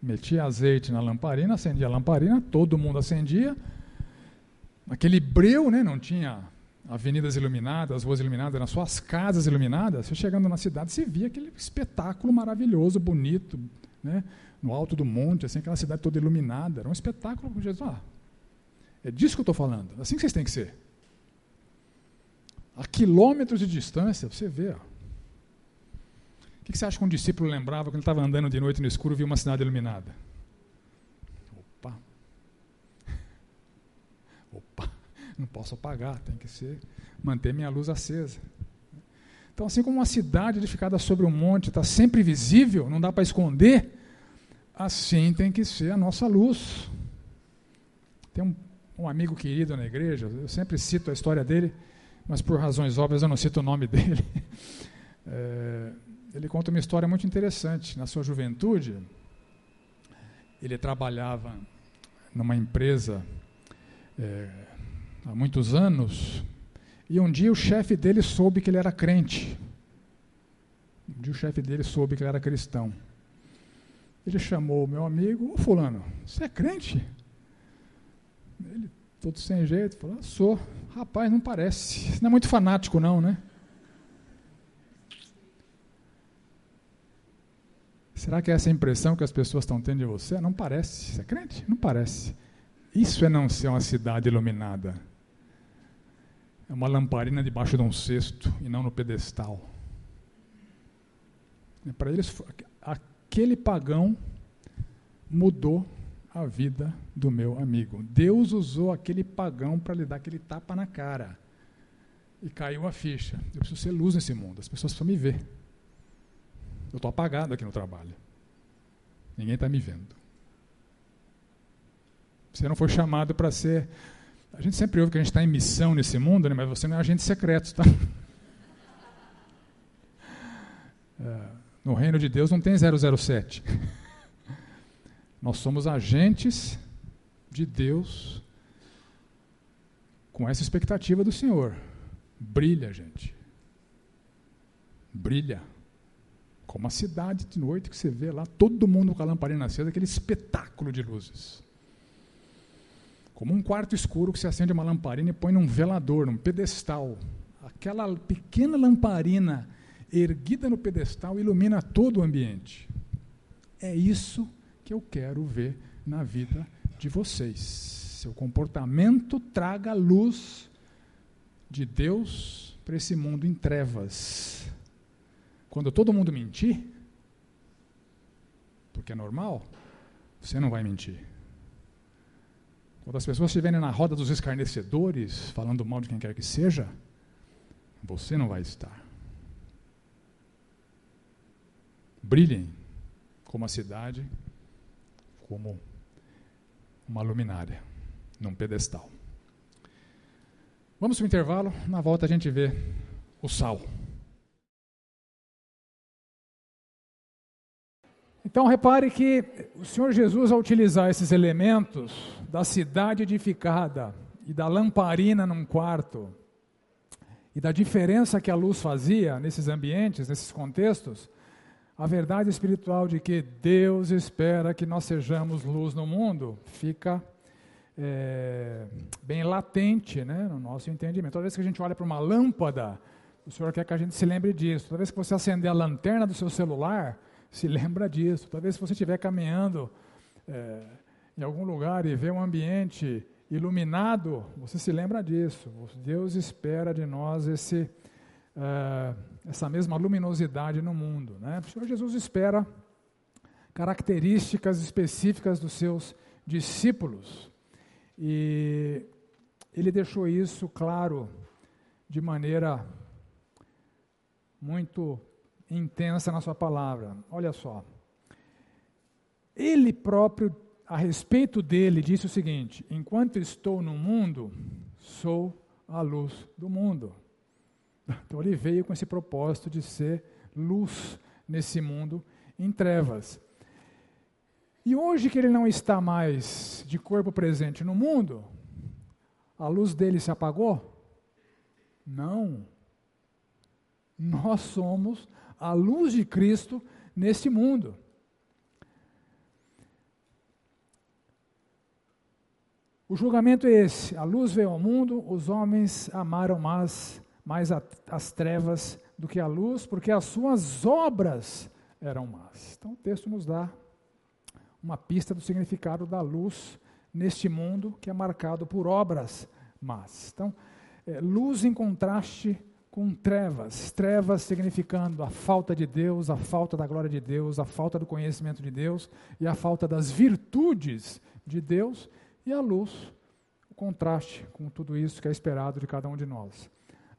Metia azeite na lamparina, acendia a lamparina, todo mundo acendia. Aquele breu, né? Não tinha avenidas iluminadas, ruas iluminadas, eram só as casas iluminadas. Você chegando na cidade, você via aquele espetáculo maravilhoso, bonito, né? no alto do monte, assim, aquela cidade toda iluminada. Era um espetáculo Jesus. Ah, é disso que eu estou falando. Assim que vocês têm que ser. A quilômetros de distância, você vê. Ó. O que você acha que um discípulo lembrava quando ele estava andando de noite no escuro e viu uma cidade iluminada? Opa! [laughs] Opa! Não posso apagar, tem que ser manter minha luz acesa. Então, assim como uma cidade edificada sobre um monte está sempre visível, não dá para esconder, assim tem que ser a nossa luz. Tem um, um, amigo querido na igreja, eu sempre cito a história dele, mas por razões óbvias eu não cito o nome [laughs] dele. É, ele conta uma história muito interessante. Na sua juventude, ele trabalhava numa empresa é, há muitos anos, e um dia o chefe dele soube que ele era crente. Um dia o chefe dele soube que ele era cristão. Ele chamou o meu amigo, ô fulano, você é crente? Ele, todo sem jeito, falou, ah, sou. Rapaz, não parece. Você não é muito fanático não, né? Será que é essa a impressão que as pessoas estão tendo de você? Não parece. Você é crente? Não parece. Isso é não ser uma cidade iluminada. É uma lamparina debaixo de um cesto e não no pedestal. É para eles, aquele pagão mudou a vida do meu amigo. Deus usou aquele pagão para lhe dar aquele tapa na cara. E caiu a ficha. Eu preciso ser luz nesse mundo. As pessoas precisam me ver. Eu estou apagado aqui no trabalho. Ninguém está me vendo. Você não foi chamado para ser. A gente sempre ouve que a gente está em missão nesse mundo, né? mas você não é agente secreto, tá? [laughs] É, no reino de Deus não tem 007. [laughs] Nós somos agentes de Deus com essa expectativa do Senhor. Brilha, gente. Brilha. Como a cidade de noite que você vê lá, todo mundo com a lamparina acesa, aquele espetáculo de luzes. Como um quarto escuro que se acende uma lamparina e põe num velador, num pedestal. Aquela pequena lamparina erguida no pedestal ilumina todo o ambiente. É isso que eu quero ver na vida de vocês. Seu comportamento traga luz de Deus para esse mundo em trevas. Quando todo mundo mentir, porque é normal, você não vai mentir. Quando as pessoas estiverem na roda dos escarnecedores, falando mal de quem quer que seja, você não vai estar. Brilhem como a cidade como uma luminária num pedestal. Vamos para o intervalo, na volta a gente vê o sal. Então repare que o Senhor Jesus, ao utilizar esses elementos da cidade edificada e da lamparina num quarto, e da diferença que a luz fazia nesses ambientes, nesses contextos, a verdade espiritual de que Deus espera que nós sejamos luz no mundo fica é, bem latente né, no nosso entendimento. Toda vez que a gente olha para uma lâmpada, o Senhor quer que a gente se lembre disso. Toda vez que você acender a lanterna do seu celular, se lembra disso. Toda vez que você estiver caminhando é, em algum lugar e vê um ambiente iluminado, você se lembra disso. Deus espera de nós esse essa mesma luminosidade no mundo. Né? O Senhor Jesus espera características específicas dos seus discípulos. E ele deixou isso claro de maneira muito intensa na sua palavra. Olha só. Ele próprio, a respeito dele, disse o seguinte: Enquanto estou no mundo, sou a luz do mundo. [laughs] Então ele veio com esse propósito de ser luz nesse mundo em trevas. E hoje que ele não está mais de corpo presente no mundo, a luz dele se apagou? Não. Nós somos a luz de Cristo nesse mundo. O julgamento é esse: a luz veio ao mundo, os homens amaram mais mais a, as trevas do que a luz, porque as suas obras eram más. Então o texto nos dá uma pista do significado da luz neste mundo que é marcado por obras más. Então, é, luz em contraste com trevas, trevas significando a falta de Deus, a falta da glória de Deus, a falta do conhecimento de Deus e a falta das virtudes de Deus, e a luz, o contraste com tudo isso que é esperado de cada um de nós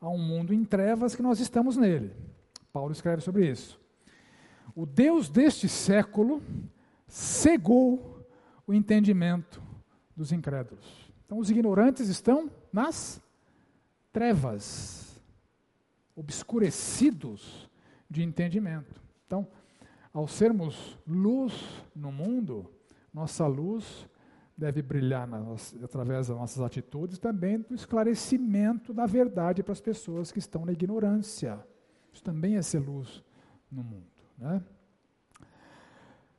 a um mundo em trevas que nós estamos nele. Paulo escreve sobre isso. O Deus deste século cegou o entendimento dos incrédulos. Então, os ignorantes estão nas trevas, obscurecidos de entendimento. Então, ao sermos luz no mundo, nossa luz deve brilhar nas, através das nossas atitudes, também do esclarecimento da verdade para as pessoas que estão na ignorância. Isso também é ser luz no mundo. Né?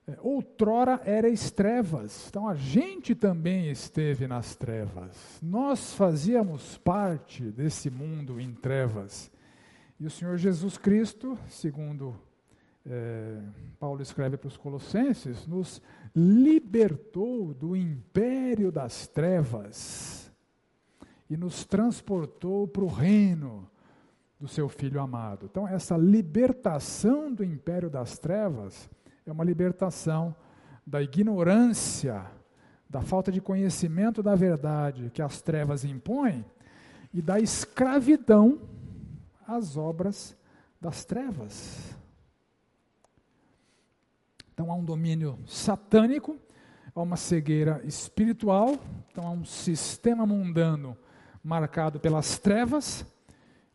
É, outrora erais trevas, então a gente também esteve nas trevas. Nós fazíamos parte desse mundo em trevas. E o Senhor Jesus Cristo, segundo é, Paulo escreve para os Colossenses, nos libertou do império das trevas e nos transportou para o reino do seu Filho amado. Então, essa libertação do império das trevas é uma libertação da ignorância, da falta de conhecimento da verdade que as trevas impõem e da escravidão às obras das trevas. Então há um domínio satânico, há uma cegueira espiritual, então há um sistema mundano marcado pelas trevas,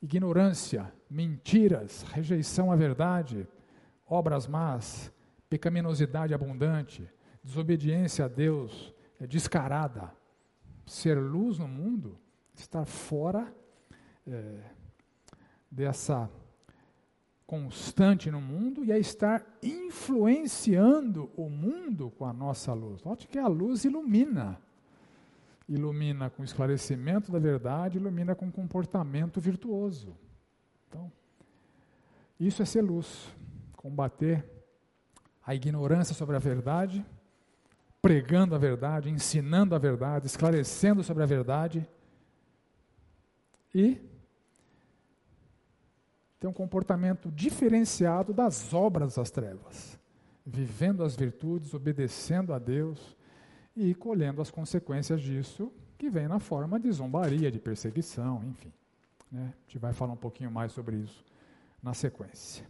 ignorância, mentiras, rejeição à verdade, obras más, pecaminosidade abundante, desobediência a Deus é descarada. Ser luz no mundo, estar fora é, dessa constante no mundo e é estar influenciando o mundo com a nossa luz. Note que a luz ilumina. Ilumina com esclarecimento da verdade, ilumina com comportamento virtuoso. Então, isso é ser luz. Combater a ignorância sobre a verdade, pregando a verdade, ensinando a verdade, esclarecendo sobre a verdade e ter um comportamento diferenciado das obras das trevas, vivendo as virtudes, obedecendo a Deus e colhendo as consequências disso, que vem na forma de zombaria, de perseguição, enfim. Né? A gente vai falar um pouquinho mais sobre isso na sequência.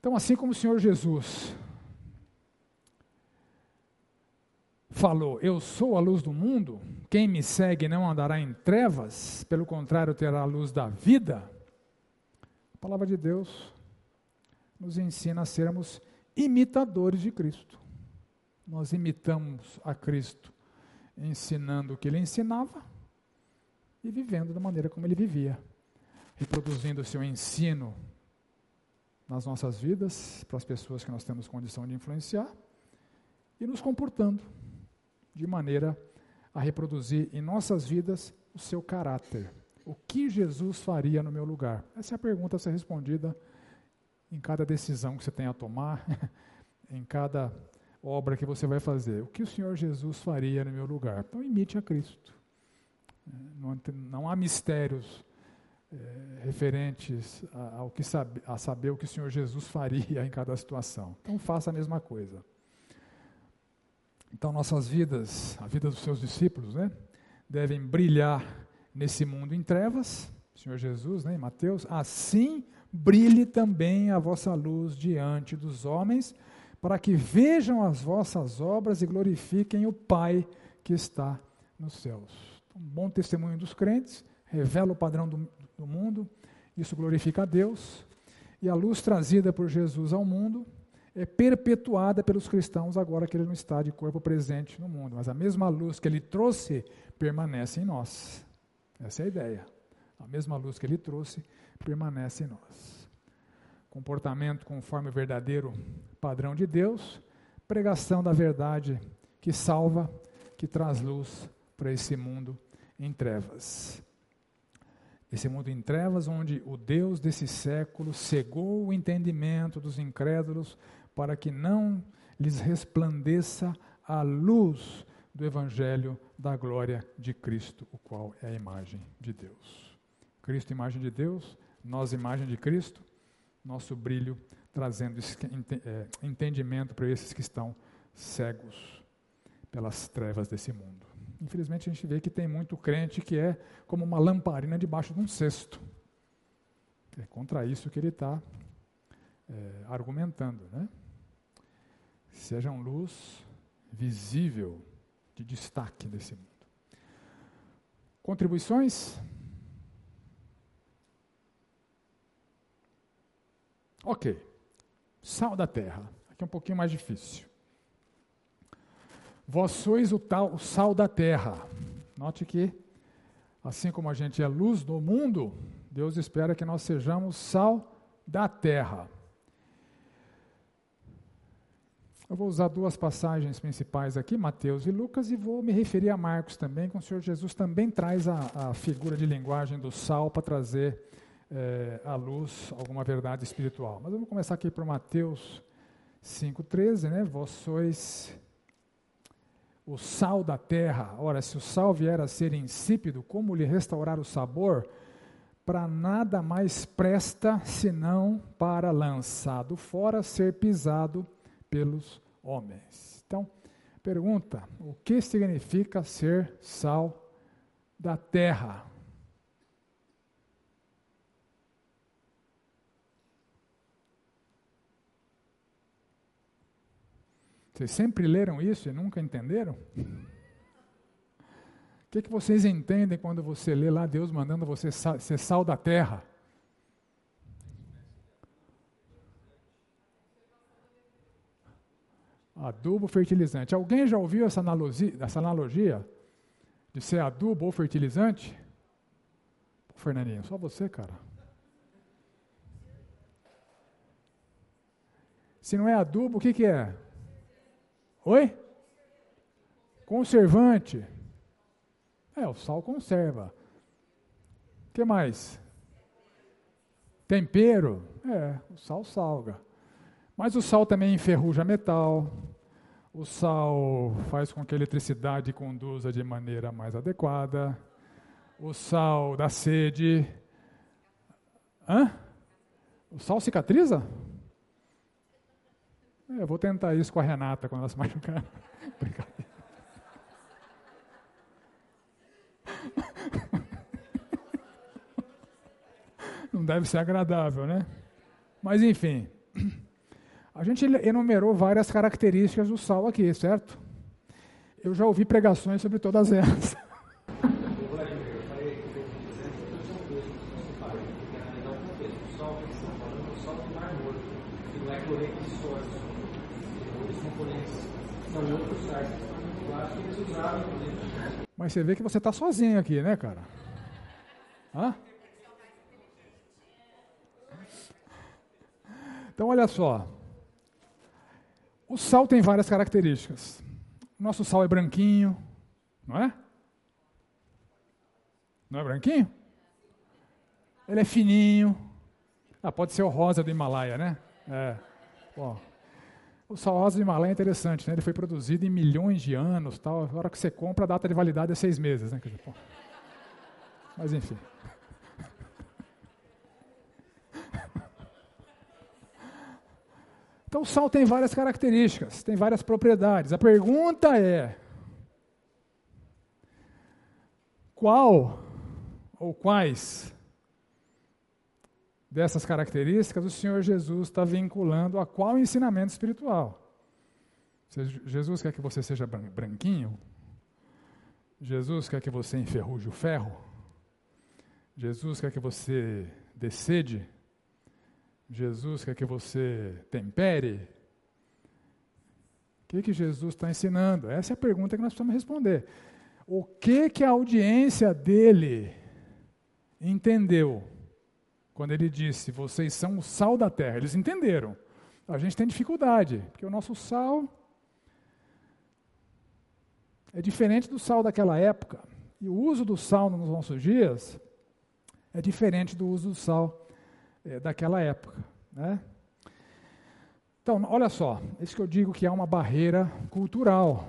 Então, assim como o Senhor Jesus falou: Eu sou a luz do mundo, quem me segue não andará em trevas, pelo contrário, terá a luz da vida. A palavra de Deus nos ensina a sermos imitadores de Cristo. Nós imitamos a Cristo ensinando o que ele ensinava e vivendo da maneira como ele vivia, reproduzindo o seu ensino nas nossas vidas, para as pessoas que nós temos condição de influenciar, e nos comportando de maneira a reproduzir em nossas vidas o seu caráter. O que Jesus faria no meu lugar? Essa é a pergunta a ser respondida em cada decisão que você tem a tomar, [laughs] em cada obra que você vai fazer. O que o Senhor Jesus faria no meu lugar? Então, imite a Cristo. Não, não há mistérios é, referentes ao que sabe, a saber o que o Senhor Jesus [laughs] faria em cada situação. Então, faça a mesma coisa. Então, nossas vidas, a vida dos seus discípulos, né, devem brilhar nesse mundo em trevas, Senhor Jesus, né, em Mateus, assim brilhe também a vossa luz diante dos homens, para que vejam as vossas obras e glorifiquem o Pai que está nos céus. Um bom testemunho dos crentes, revela o padrão do, do mundo, isso glorifica a Deus, e a luz trazida por Jesus ao mundo é perpetuada pelos cristãos agora que ele não está de corpo presente no mundo. Mas a mesma luz que ele trouxe permanece em nós. Essa é a ideia. A mesma luz que ele trouxe permanece em nós. Comportamento conforme o verdadeiro padrão de Deus, pregação da verdade que salva, que traz luz para esse mundo em trevas. Esse mundo em trevas, onde o Deus desse século cegou o entendimento dos incrédulos para que não lhes resplandeça a luz do Evangelho da glória de Cristo, o qual é a imagem de Deus. Cristo, imagem de Deus, nós, imagem de Cristo, nosso brilho trazendo é, entendimento para esses que estão cegos pelas trevas desse mundo. Infelizmente, a gente vê que tem muito crente que é como uma lamparina debaixo de um cesto. É contra isso que ele está é, argumentando, né? Sejam luz visível de destaque desse mundo. Contribuições? Ok. Sal da terra. Aqui é um pouquinho mais difícil. Vós sois o, tal, o sal da terra. Note que, assim como a gente é luz do mundo, Deus espera que nós sejamos sal da terra. Eu vou usar duas passagens principais aqui, Mateus e Lucas, e vou me referir a Marcos também, que o Senhor Jesus também traz a, a figura de linguagem do sal para trazer é, à luz alguma verdade espiritual. Mas vamos começar aqui para Mateus 5,13, né? Vós sois o sal da terra. Ora, se o sal vier a ser insípido, como lhe restaurar o sabor? Para nada mais presta senão para lançado fora ser pisado pelos homens. Então, pergunta: o que significa ser sal da terra? Vocês sempre leram isso e nunca entenderam? O que, que vocês entendem quando você lê lá Deus mandando você ser sal da terra? Adubo fertilizante. Alguém já ouviu essa analogia, essa analogia de ser adubo ou fertilizante? Fernandinho, só você, cara. Se não é adubo, o que, que é? Oi? Conservante. É, o sal conserva. O que mais? Tempero. É, o sal salga. Mas o sal também enferruja metal. O sal faz com que a eletricidade conduza de maneira mais adequada. O sal dá sede. Hã? O sal cicatriza? É, eu vou tentar isso com a Renata quando ela se machucar. [laughs] Brincadeira. [laughs] Não deve ser agradável, né? Mas enfim, [clears throat] a gente enumerou várias características do sal aqui, certo? Eu já ouvi pregações sobre todas elas. [laughs] Mas você vê que você está sozinho aqui, né, cara? Hã? Então, olha só. O sal tem várias características. Nosso sal é branquinho, não é? Não é branquinho? Ele é fininho. Ah, pode ser o rosa do Himalaia, né? É. Bom, o sal rosa do Himalaia é interessante, né? Ele foi produzido em milhões de anos, tal. A hora que você compra, a data de validade é seis meses, né? Mas enfim. Então o sal tem várias características, tem várias propriedades. A pergunta é: qual ou quais dessas características o Senhor Jesus está vinculando a qual ensinamento espiritual. Jesus quer que você seja branquinho? Jesus quer que você enferruje o ferro? Jesus quer que você decede? Jesus quer que você tempere? O que, que Jesus está ensinando? Essa é a pergunta que nós precisamos responder. O que, que a audiência dele entendeu quando ele disse: Vocês são o sal da terra. Eles entenderam. A gente tem dificuldade, porque o nosso sal é diferente do sal daquela época. E o uso do sal nos nossos dias é diferente do uso do sal é, daquela época. Né? Então, olha só, isso que eu digo que é uma barreira cultural.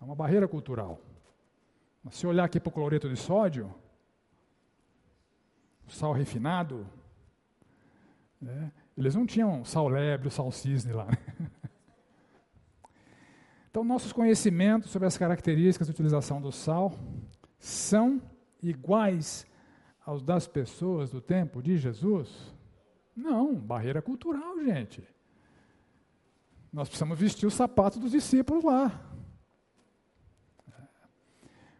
É uma barreira cultural. Se olhar aqui para o cloreto de sódio, sal refinado. Né? Eles não tinham sal lebre, sal cisne lá. Né? [laughs] Então, nossos conhecimentos sobre as características de utilização do sal são iguais aos das pessoas do tempo de Jesus? Não, barreira cultural, gente. Nós precisamos vestir o sapato dos discípulos lá.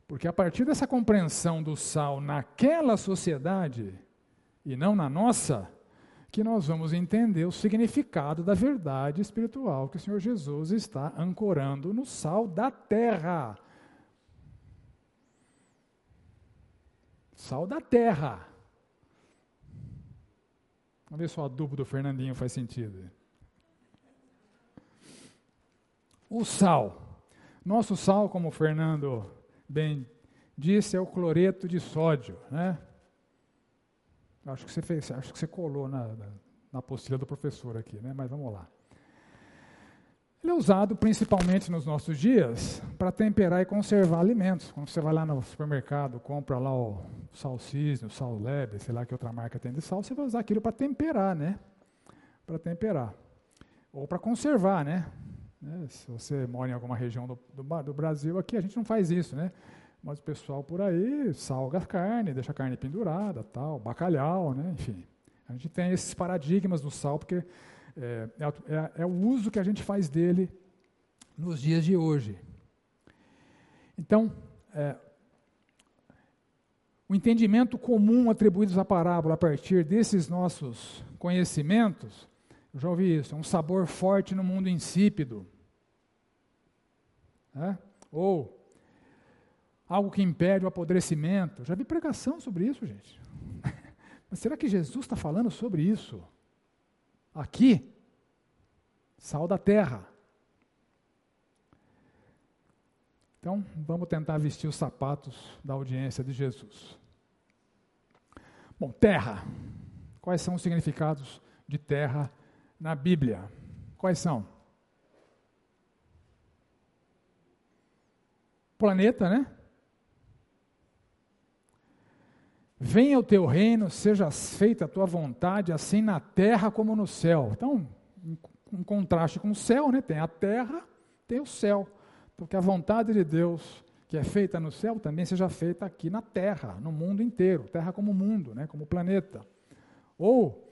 Porque a partir dessa compreensão do sal naquela sociedade e não na nossa, que nós vamos entender o significado da verdade espiritual que o Senhor Jesus está ancorando no sal da terra. Sal da terra. Vamos ver se o adubo do Fernandinho faz sentido. O sal. Nosso sal, como o Fernando bem disse, é o cloreto de sódio, né? Acho que você fez, acho que você colou na, na, apostila do professor aqui, né? Mas vamos lá. Ele é usado principalmente nos nossos dias para temperar e conservar alimentos. Quando você vai lá no supermercado, compra lá o sal cisne, o sal lebe, sei lá que outra marca tem de sal, você vai usar aquilo para temperar, né? Para temperar. Ou para conservar, né? né? Se você mora em alguma região do, do, do, Brasil, aqui a gente não faz isso, né? Mas o pessoal por aí salga a carne, deixa a carne pendurada, tal, bacalhau, né? Enfim. A gente tem esses paradigmas do sal, porque é, é, é, é, o uso que a gente faz dele nos dias de hoje. Então, é, o entendimento comum atribuído à parábola a partir desses nossos conhecimentos, eu já ouvi isso, é um sabor forte no mundo insípido. É? Ou algo que impede o apodrecimento. Já vi pregação sobre isso, gente. [laughs] Mas será que Jesus está falando sobre isso? Aqui, sal da terra. Então, vamos tentar vestir os sapatos da audiência de Jesus. Bom, terra. Quais são os significados de terra na Bíblia? Quais são? Planeta, né? Venha o teu reino, seja feita a tua vontade, assim na terra como no céu. Então, um contraste com o céu, né? Tem a terra, tem o céu. Porque a vontade de Deus, que é feita no céu, também seja feita aqui na terra, no mundo inteiro. Terra como mundo, né? Como planeta. Ou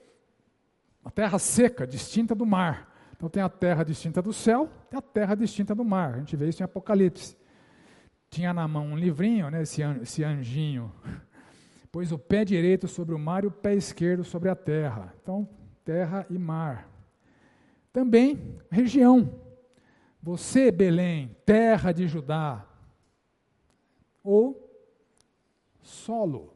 a terra seca, distinta do mar. Então tem a terra distinta do céu e a terra distinta do mar. A gente vê isso em Apocalipse. Tinha na mão um livrinho, né? Esse anjinho Pois o pé direito sobre o mar e o pé esquerdo sobre a terra. Então, terra e mar. Também região. Você, Belém, terra de Judá. Ou solo.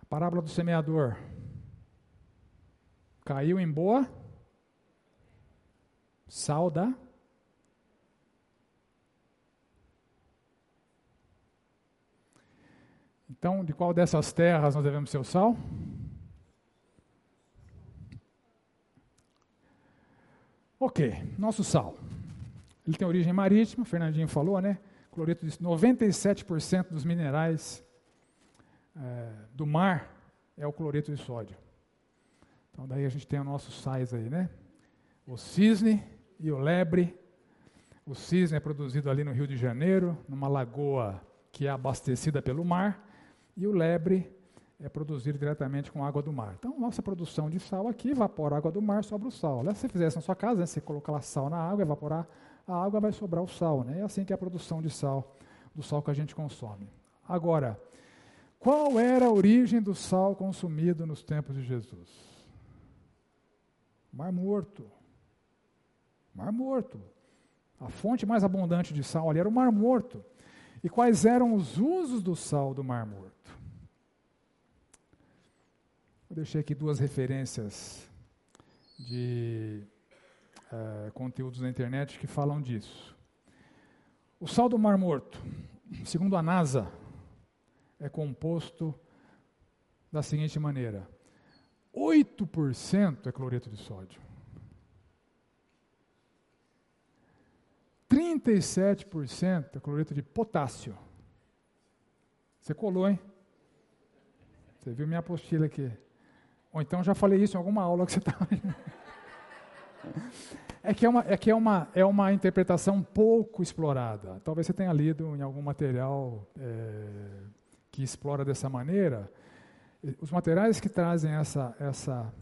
A parábola do semeador. Caiu em boa. Salda Então, de qual dessas terras nós devemos ser o sal? Ok, nosso sal. Ele tem origem marítima, o Fernandinho falou, né? Cloreto de 97% dos minerais é, do mar é o cloreto de sódio. Então daí a gente tem os nossos sais aí, né? O cisne e o lebre. O cisne é produzido ali no Rio de Janeiro, numa lagoa que é abastecida pelo mar e o lebre é produzido diretamente com água do mar. Então, nossa produção de sal aqui, evapora a água do mar, sobra o sal. Se você fizesse na sua casa, né, você colocar sal na água, evaporar a água, vai sobrar o sal. Né? É assim que é a produção de sal, do sal que a gente consome. Agora, qual era a origem do sal consumido nos tempos de Jesus? Mar Morto. Mar Morto. A fonte mais abundante de sal ali era o Mar Morto. E quais eram os usos do sal do Mar Morto? Eu deixei aqui duas referências de uh, conteúdos na internet que falam disso. O sal do Mar Morto, segundo a NASA, é composto da seguinte maneira: 8% é cloreto de sódio. 37% é cloreto de potássio. Você colou, hein? Você viu minha apostila aqui. Ou então já falei isso em alguma aula que você estava. Tá... [laughs] é que, é uma, é, que é, uma, é uma interpretação pouco explorada. Talvez você tenha lido em algum material é, que explora dessa maneira. Os materiais que trazem essa, essa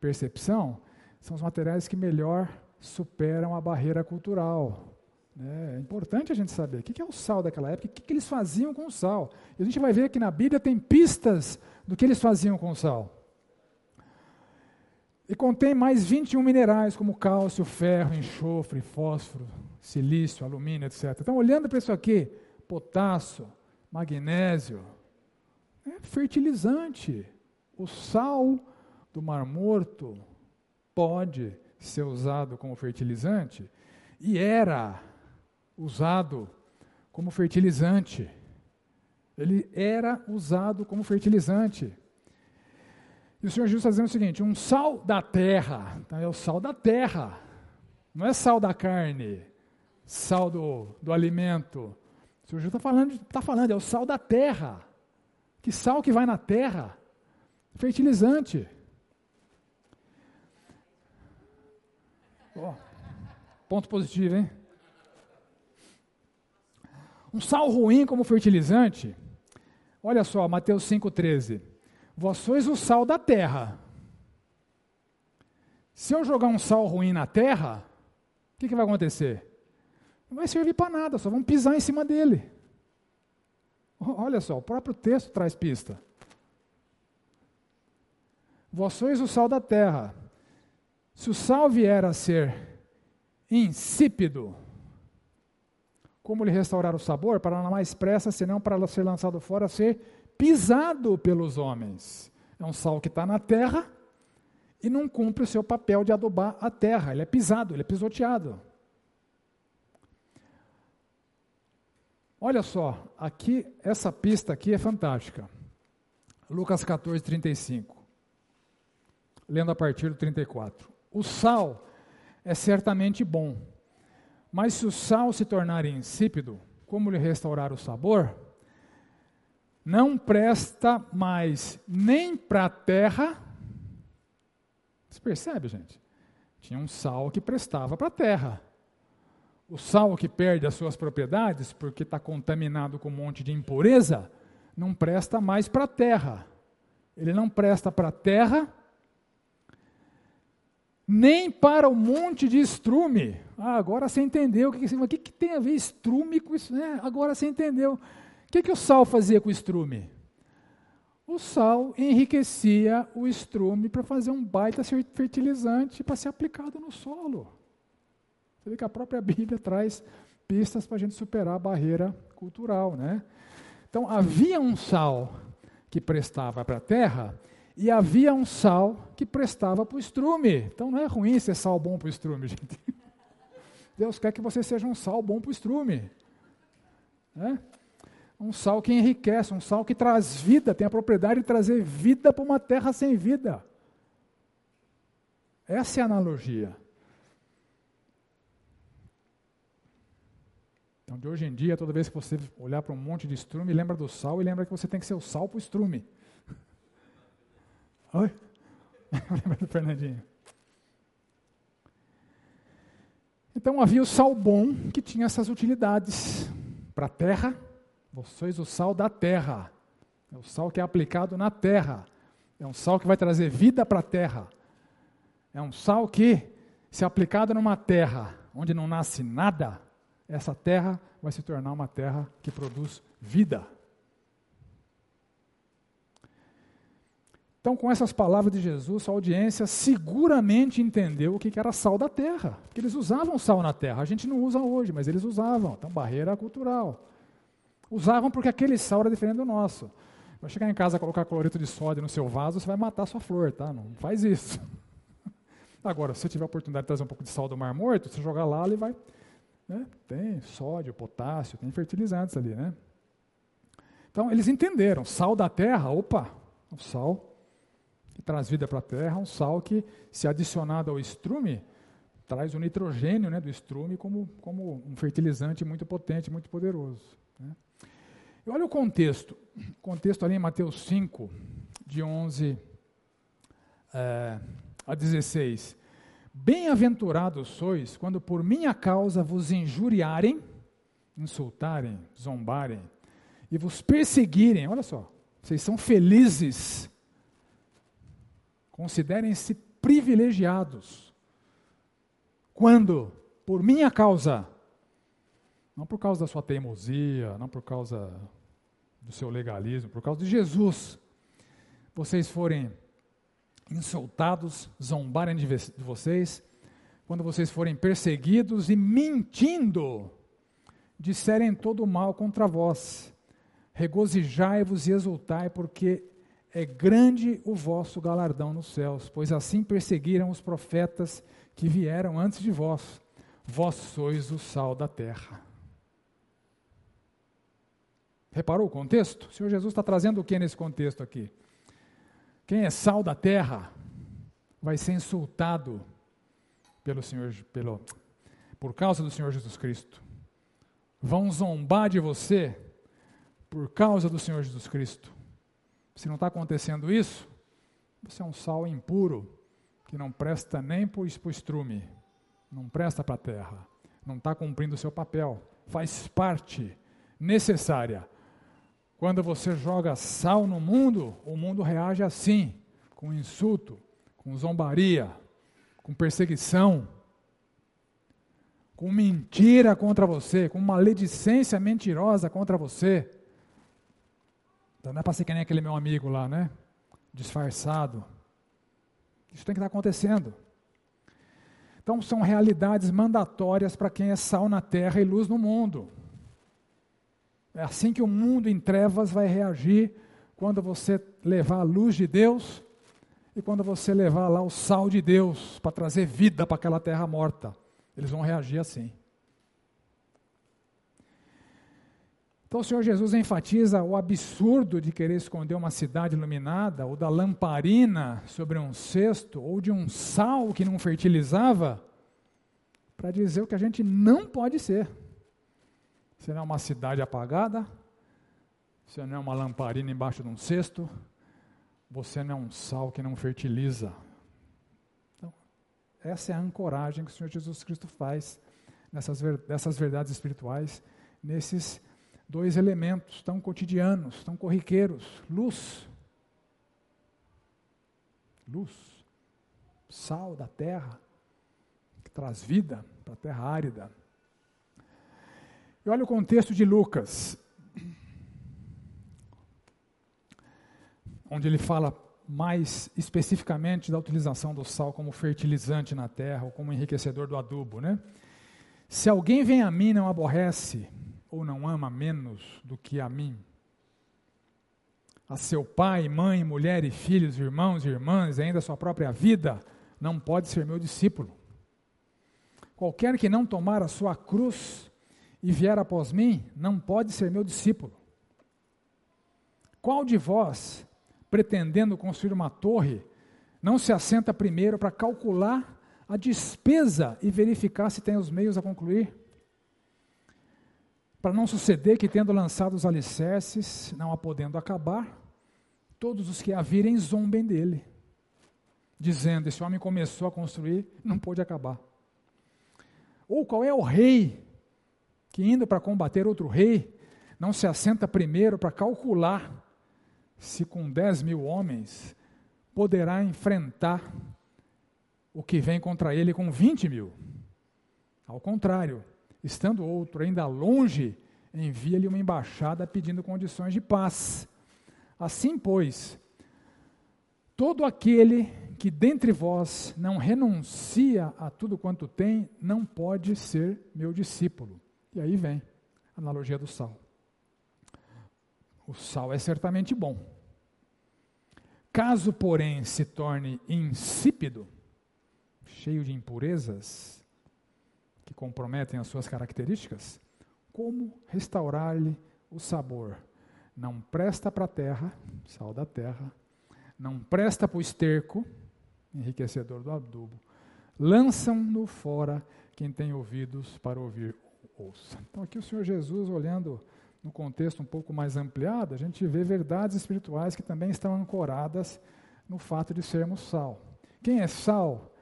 percepção são os materiais que melhor superam a barreira cultural. É, é importante a gente saber o que é o sal daquela época, o que eles faziam com o sal. E a gente vai ver que na Bíblia tem pistas do que eles faziam com o sal. E contém mais 21 minerais, como cálcio, ferro, enxofre, fósforo, silício, alumínio, etc. Então, olhando para isso aqui, potássio, magnésio, é fertilizante. O sal do Mar Morto pode ser usado como fertilizante e era usado como fertilizante. Ele era usado como fertilizante. E o Senhor Jesus está dizendo o seguinte: um sal da terra, então é o sal da terra, não é sal da carne, sal do, do alimento. O Senhor Jesus está falando, tá falando, é o sal da terra. Que sal que vai na terra? Fertilizante. Oh, ponto positivo, hein? Um sal ruim como fertilizante. Olha só, Mateus 5,13. Vós sois o sal da terra. Se eu jogar um sal ruim na terra, o que, que vai acontecer? Não vai servir para nada, só vão pisar em cima dele. Olha só, o próprio texto traz pista. Vós sois o sal da terra. Se o sal vier a ser insípido, como lhe restaurar o sabor? Para não mais pressa, senão para ser lançado fora, ser pisado pelos homens. É um sal que está na terra e não cumpre o seu papel de adubar a terra. Ele é pisado, ele é pisoteado. Olha só, aqui, essa pista aqui é fantástica. Lucas 14, 35. Lendo a partir do 34. O sal é certamente bom mas se o sal se tornar insípido, como lhe restaurar o sabor? Não presta mais nem para a terra. Você percebe, gente? Tinha um sal que prestava para a terra. O sal que perde as suas propriedades porque está contaminado com um monte de impureza, não presta mais para a terra. Ele não presta para a terra nem para o monte de estrume. Ah, agora você entendeu. O que, que, que, tem a ver estrume com isso? É, agora você entendeu. O que, que o sal fazia com o estrume? O sal enriquecia o estrume para fazer um baita fertilizante para ser aplicado no solo. Você vê que a própria Bíblia traz pistas para a gente superar a barreira cultural. Né? Então, havia um sal que prestava para a terra e havia um sal que prestava para o estrume. Então não é ruim ser sal bom para o estrume, [laughs] gente. Deus quer que você seja um sal bom para o estrume. Né? Um sal que enriquece, um sal que traz vida, tem a propriedade de trazer vida para uma terra sem vida. Essa é a analogia. Então, de hoje em dia, toda vez que você olhar para um monte de estrume, lembra do sal e lembra que você tem que ser o sal para o estrume. [laughs] Oi? [laughs] Lembra do Fernandinho? Então havia o sal bom que tinha essas utilidades para a terra. Vocês o sal da terra. É o sal que é aplicado na terra. É um sal que vai trazer vida para a terra. É um sal que, se aplicado numa terra onde não nasce nada, essa terra vai se tornar uma terra que produz vida. Então, com essas palavras de Jesus, a audiência seguramente entendeu o que era sal da terra. Porque eles usavam sal na terra. A gente não usa hoje, mas eles usavam. Então, barreira cultural. Usavam porque aquele sal era diferente do nosso. Vai chegar em casa colocar cloreto de sódio no seu vaso, você vai matar a sua flor, tá? Não faz isso. [laughs] Agora, se você tiver a oportunidade de trazer um pouco de sal do Mar Morto, você jogar lá, ele vai. Né? Tem sódio, potássio, tem fertilizantes ali, né? Então, eles entenderam. Sal da terra, opa, o sal que traz vida para a terra, um sal que, se adicionado ao estrume, traz o nitrogênio né, do estrume como, como um fertilizante muito potente, muito poderoso. Né. E olha o contexto. O contexto ali em Mateus 5, de 11 é, a 16. Bem-aventurados sois quando por minha causa vos injuriarem, insultarem, zombarem e vos perseguirem. Olha só, vocês são felizes Considerem-se privilegiados. Quando? Por minha causa. Não por causa da sua teimosia, não por causa do seu legalismo, por causa de Jesus. Vocês forem insultados, zombarem de vocês, quando vocês forem perseguidos e mentindo, disserem todo o mal contra vós. Regozijai-vos e exultai, porque é grande o vosso galardão nos céus, pois assim perseguiram os profetas que vieram antes de vós. Vós sois o sal da terra. Reparou o contexto? O Senhor Jesus está trazendo o que nesse contexto aqui? Quem é sal da terra vai ser insultado pelo Senhor, pelo, por causa do Senhor Jesus Cristo. Vão zombar de você por causa do Senhor Jesus Cristo. Se não está acontecendo isso, você é um sal impuro, que não presta nem para o estrume, não presta para a terra, não está cumprindo o seu papel, faz parte necessária. Quando você joga sal no mundo, o mundo reage assim, com insulto, com zombaria, com perseguição, com mentira contra você, com maledicência mentirosa contra você. Então não é para ser que nem aquele meu amigo lá, né? Disfarçado. Isso tem que estar acontecendo. Então são realidades mandatórias para quem é sal na terra e luz no mundo. É assim que o mundo em trevas vai reagir quando você levar a luz de Deus e quando você levar lá o sal de Deus para trazer vida para aquela terra morta. Eles vão reagir assim. Então o Senhor Jesus enfatiza o absurdo de querer esconder uma cidade iluminada, ou da lamparina sobre um cesto, ou de um sal que não fertilizava, para dizer o que a gente não pode ser. Você não é uma cidade apagada, você não é uma lamparina embaixo de um cesto, você não é um sal que não fertiliza. Então, essa é a ancoragem que o Senhor Jesus Cristo faz nessas, nessas verdades espirituais, nesses dois elementos tão cotidianos, tão corriqueiros: luz. Luz. Sal da terra, que traz vida para a terra árida. E olha o contexto de Lucas, onde ele fala mais especificamente da utilização do sal como fertilizante na terra ou como enriquecedor do adubo, né? Se alguém vem a mim não aborrece ou não ama menos do que a mim? A seu pai, mãe, mulher e filhos, irmãos e irmãs, e ainda a sua própria vida, não pode ser meu discípulo. Qualquer que não tomar a sua cruz e vier após mim, não pode ser meu discípulo. Qual de vós, pretendendo construir uma torre, não se assenta primeiro para calcular a despesa e verificar se tem os meios a concluir? para não suceder que, tendo lançado os alicerces, não a podendo acabar, todos os que a virem zombem dele, dizendo: Esse homem começou a construir, não pôde acabar. Ou qual é o rei que, indo para combater outro rei, não se assenta primeiro para calcular se com 10 mil homens poderá enfrentar o que vem contra ele com 20 mil? Ao contrário, Estando outro ainda longe, envia-lhe uma embaixada pedindo condições de paz. Assim, pois, todo aquele que dentre vós não renuncia a tudo quanto tem, não pode ser meu discípulo. E aí vem a analogia do sal. O sal é certamente bom. Caso, porém, se torne insípido, cheio de impurezas, que comprometem as suas características, como restaurar-lhe o sabor? Não presta para a terra, sal da terra, não presta para o esterco, enriquecedor do adubo. Lançam-no fora quem tem ouvidos para ouvir, ouça. Então aqui o Senhor Jesus, olhando no contexto um pouco mais ampliado, a gente vê verdades espirituais que também estão ancoradas no fato de sermos sal. Quem é sal?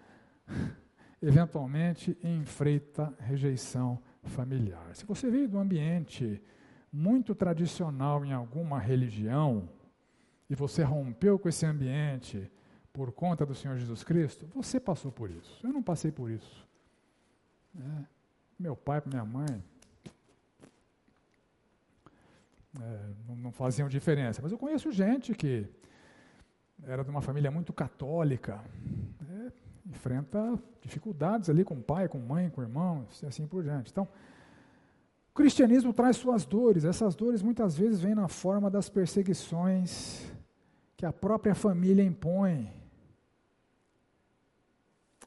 [laughs] eventualmente enfrenta rejeição familiar. Se você veio de um ambiente muito tradicional em alguma religião e você rompeu com esse ambiente por conta do Senhor Jesus Cristo, você passou por isso. Eu não passei por isso. É, meu pai, minha mãe, é, não, não faziam diferença. Mas eu conheço gente que era de uma família muito católica. É, enfrenta dificuldades ali com o pai, com mãe, com irmão, e assim por diante. Então, o cristianismo traz suas dores. Essas dores muitas vezes vêm na forma das perseguições que a própria família impõe.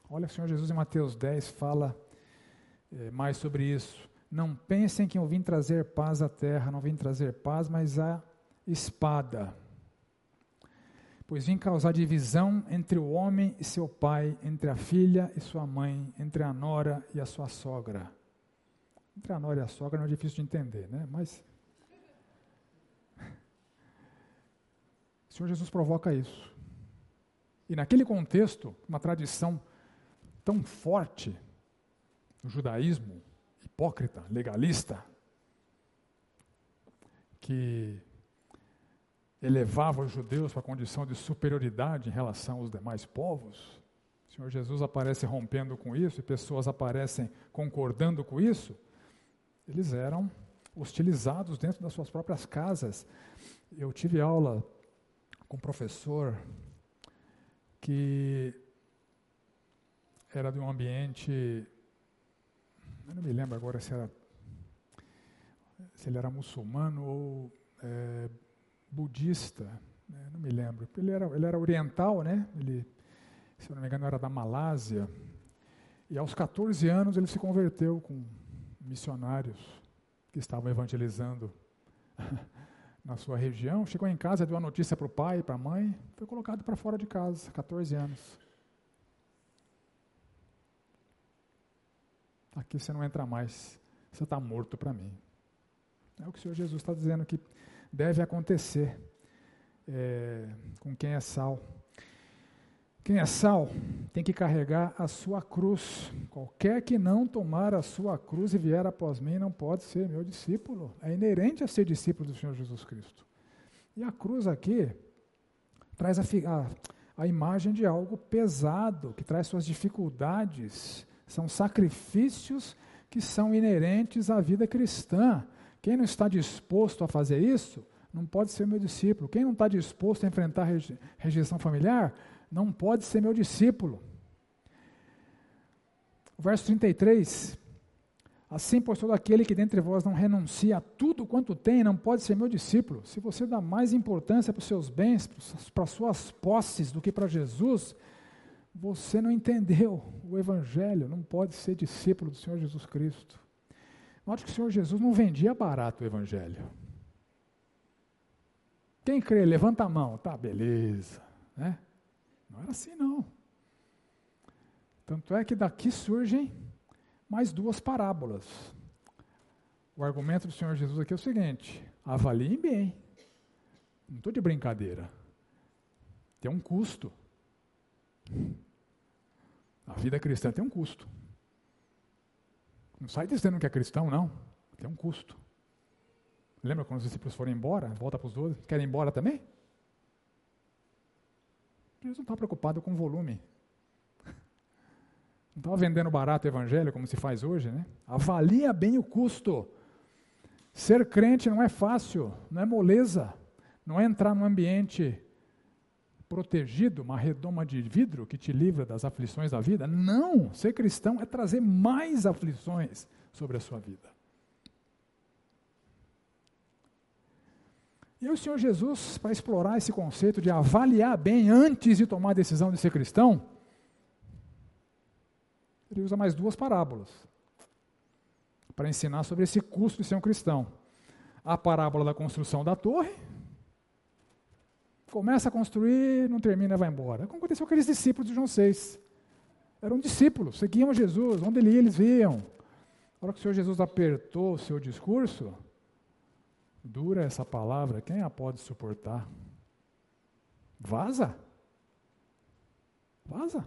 Olha, o Senhor Jesus em Mateus 10 fala mais sobre isso. Não pensem que eu vim trazer paz à terra, não vim trazer paz, mas a espada. Pois vim causar divisão entre o homem e seu pai, entre a filha e sua mãe, entre a nora e a sua sogra. Entre a nora e a sogra não é difícil de entender, né? Mas. [laughs] O Senhor Jesus provoca isso. E naquele contexto, uma tradição tão forte no judaísmo, hipócrita, legalista, que elevava os judeus para a condição de superioridade em relação aos demais povos. O Senhor Jesus aparece rompendo com isso e pessoas aparecem concordando com isso. Eles eram hostilizados dentro das suas próprias casas. Eu tive aula com um professor que era de um ambiente, eu não me lembro agora se era se ele era muçulmano ou é, budista, né, não me lembro. Ele era, ele era oriental, né? Ele, se eu não me engano, era da Malásia. E aos 14 anos ele se converteu com missionários que estavam evangelizando [laughs] na sua região. Chegou em casa, deu a notícia para o pai para a mãe, foi colocado para fora de casa, 14 anos. Aqui você não entra mais, você está morto para mim. É o que o Senhor Jesus está dizendo que deve acontecer é, com quem é sal. Quem é sal tem que carregar a sua cruz. Qualquer que não tomar a sua cruz e vier após mim não pode ser meu discípulo. É inerente a ser discípulo do Senhor Jesus Cristo. E a cruz aqui traz a, a, a imagem de algo pesado, que traz suas dificuldades. São sacrifícios que são inerentes à vida cristã. Quem não está disposto a fazer isso, não pode ser meu discípulo. Quem não está disposto a enfrentar rejeição familiar, não pode ser meu discípulo. Verso 33. Assim, pois todo aquele que dentre vós não renuncia a tudo quanto tem, não pode ser meu discípulo. Se você dá mais importância para os seus bens, para as suas posses, do que para Jesus, você não entendeu o Evangelho, não pode ser discípulo do Senhor Jesus Cristo. Note que o Senhor Jesus não vendia barato o Evangelho. Quem crê, levanta a mão. Tá, beleza. Né? Não era assim, não. Tanto é que daqui surgem mais duas parábolas. O argumento do Senhor Jesus aqui é o seguinte: avaliem bem. Não estou de brincadeira. Tem um custo. A vida cristã tem um custo. Não sai dizendo que é cristão, não. Tem um custo. Lembra quando os discípulos foram embora? Volta para os doze. Querem ir embora também? Jesus não está preocupado com volume. Não estava vendendo barato o evangelho como se faz hoje, né? Avalia bem o custo. Ser crente não é fácil, não é moleza, não é entrar num ambiente protegido, uma redoma de vidro que te livra das aflições da vida. Não! Ser cristão é trazer mais aflições sobre a sua vida. E o Senhor Jesus, para explorar esse conceito de avaliar bem antes de tomar a decisão de ser cristão, ele usa mais duas parábolas para ensinar sobre esse custo de ser um cristão. A parábola da construção da torre, Começa a construir, não termina, vai embora. Como aconteceu com aqueles discípulos de João 6. Eram discípulos, seguiam Jesus, onde ele ia, eles iam. A hora que o Senhor Jesus apertou o seu discurso, dura essa palavra, quem a pode suportar? Vaza. Vaza.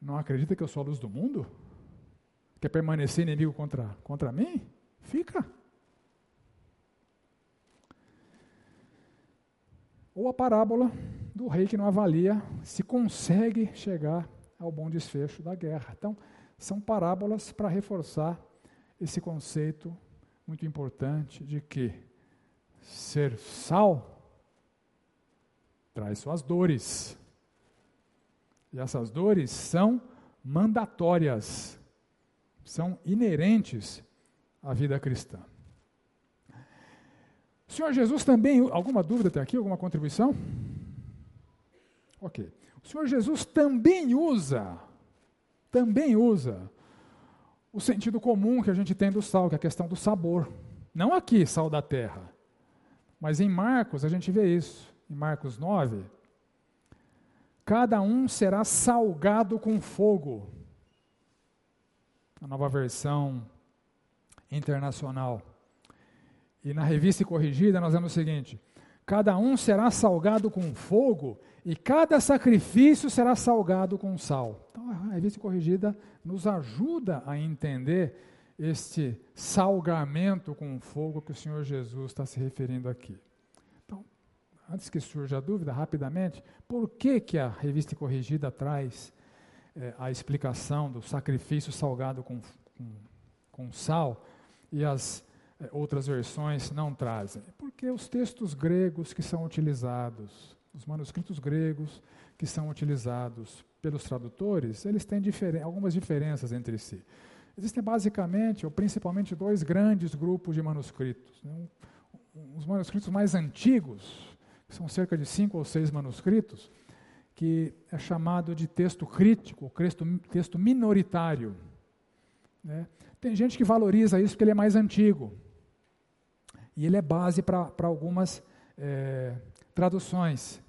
Não acredita que eu sou a luz do mundo? Quer permanecer inimigo contra, contra mim? Fica. Ou a parábola do rei que não avalia se consegue chegar ao bom desfecho da guerra. Então, são parábolas para reforçar esse conceito muito importante de que ser sal traz suas dores. E essas dores são mandatórias, são inerentes à vida cristã. Senhor Jesus também, alguma dúvida até aqui, alguma contribuição? Ok. O Senhor Jesus também usa também usa o sentido comum que a gente tem do sal, que é a questão do sabor. Não aqui, sal da terra, mas em Marcos a gente vê isso. Em Marcos 9, cada um será salgado com fogo. A nova versão internacional. E na revista corrigida nós vemos o seguinte: cada um será salgado com fogo e cada sacrifício será salgado com sal. Então a revista corrigida nos ajuda a entender este salgamento com fogo que o Senhor Jesus está se referindo aqui. Então, antes que surja a dúvida, rapidamente, por que, que a revista corrigida traz é, a explicação do sacrifício salgado com, com, com sal e as outras versões não trazem? Porque os textos gregos que são utilizados os manuscritos gregos que são utilizados pelos tradutores, eles têm diferen algumas diferenças entre si. Existem basicamente, ou principalmente, dois grandes grupos de manuscritos. Né? Um, os manuscritos mais antigos, que são cerca de cinco ou seis manuscritos, que é chamado de texto crítico, texto, texto minoritário. Né? Tem gente que valoriza isso porque ele é mais antigo. E ele é base para algumas é, traduções.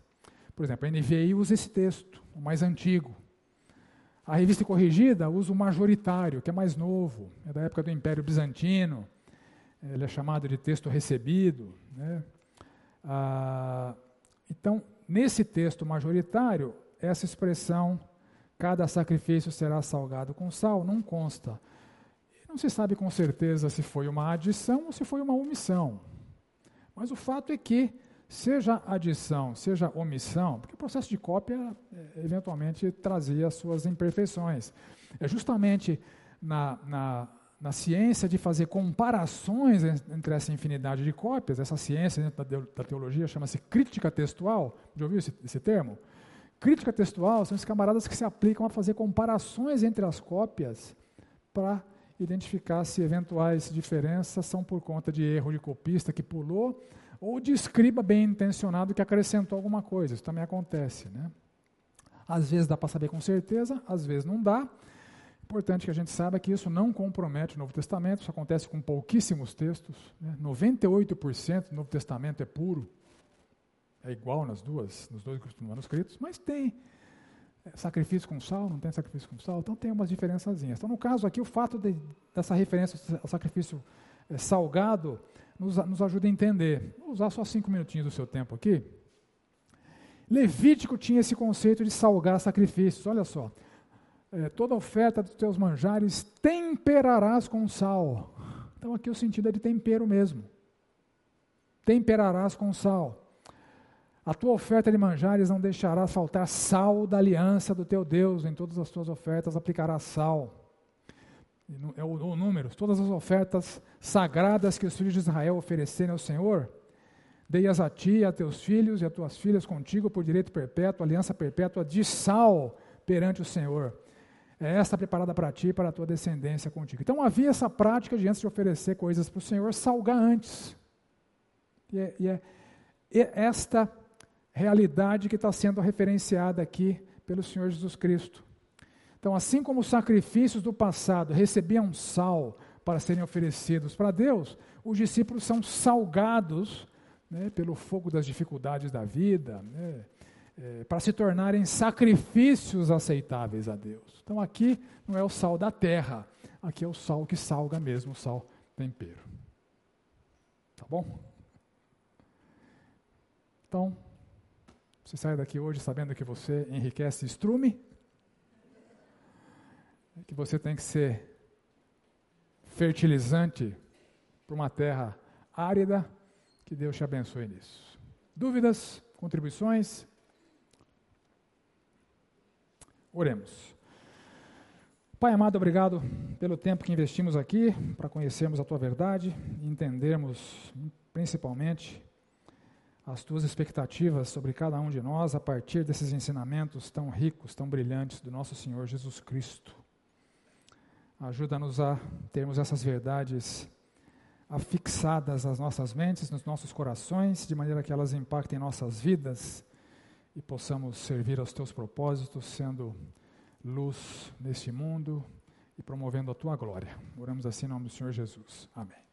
Por exemplo, a NVI usa esse texto, o mais antigo. A revista corrigida usa o majoritário, que é mais novo, é da época do Império Bizantino. Ele é chamado de texto recebido. Né? Ah, então, nesse texto majoritário, essa expressão, cada sacrifício será salgado com sal, não consta. Não se sabe com certeza se foi uma adição ou se foi uma omissão. Mas o fato é que seja adição, seja omissão, porque o processo de cópia é, eventualmente trazia as suas imperfeições. É justamente na, na, na, ciência de fazer comparações entre essa infinidade de cópias, essa ciência dentro da teologia chama-se crítica textual, já ouviu esse, esse termo? Crítica textual são esses camaradas que se aplicam a fazer comparações entre as cópias para identificar se eventuais diferenças são por conta de erro de copista que pulou ou de escriba bem intencionado que acrescentou alguma coisa. Isso também acontece. Né? Às vezes dá para saber com certeza, às vezes não dá. Importante que a gente saiba que isso não compromete o Novo Testamento, isso acontece com pouquíssimos textos. Né? 98% do Novo Testamento é puro, é igual nas duas, nos dois manuscritos, mas tem sacrifício com sal, não tem sacrifício com sal, então tem umas diferençazinhas. Então, no caso aqui, o fato de, dessa referência ao sacrifício é, salgado nos, nos ajuda a entender. Vou usar só cinco minutinhos do seu tempo aqui. Levítico tinha esse conceito de salgar sacrifícios. Olha só. É, toda oferta dos teus manjares temperarás com sal. Então aqui o sentido é de tempero mesmo. Temperarás com sal. A tua oferta de manjares não deixarás faltar sal da aliança do teu Deus. Em todas as tuas ofertas aplicarás sal é o, o número, todas as ofertas sagradas que os filhos de Israel oferecerem ao Senhor, dei-as a ti, a teus filhos e a tuas filhas contigo por direito perpétuo, aliança perpétua de sal perante o Senhor. É esta preparada para ti e para a tua descendência contigo. Então havia essa prática de antes de oferecer coisas para o Senhor, salgar antes. E é, e é, é esta realidade que está sendo referenciada aqui pelo Senhor Jesus Cristo. Então, assim como os sacrifícios do passado recebiam sal para serem oferecidos para Deus, os discípulos são salgados né, pelo fogo das dificuldades da vida, né, é, para se tornarem sacrifícios aceitáveis a Deus. Então, aqui não é o sal da terra, aqui é o sal que salga mesmo, o sal tempero. Tá bom? Então, você sai daqui hoje sabendo que você enriquece estrume que você tem que ser fertilizante para uma terra árida, que Deus te abençoe nisso. Dúvidas, contribuições? Oremos. Pai amado, obrigado pelo tempo que investimos aqui para conhecermos a tua verdade e entendermos principalmente as tuas expectativas sobre cada um de nós a partir desses ensinamentos tão ricos, tão brilhantes do nosso Senhor Jesus Cristo. Ajuda-nos a termos essas verdades afixadas às nossas mentes, nos nossos corações, de maneira que elas impactem nossas vidas e possamos servir aos teus propósitos, sendo luz neste mundo e promovendo a tua glória. Oramos assim em nome do Senhor Jesus. Amém.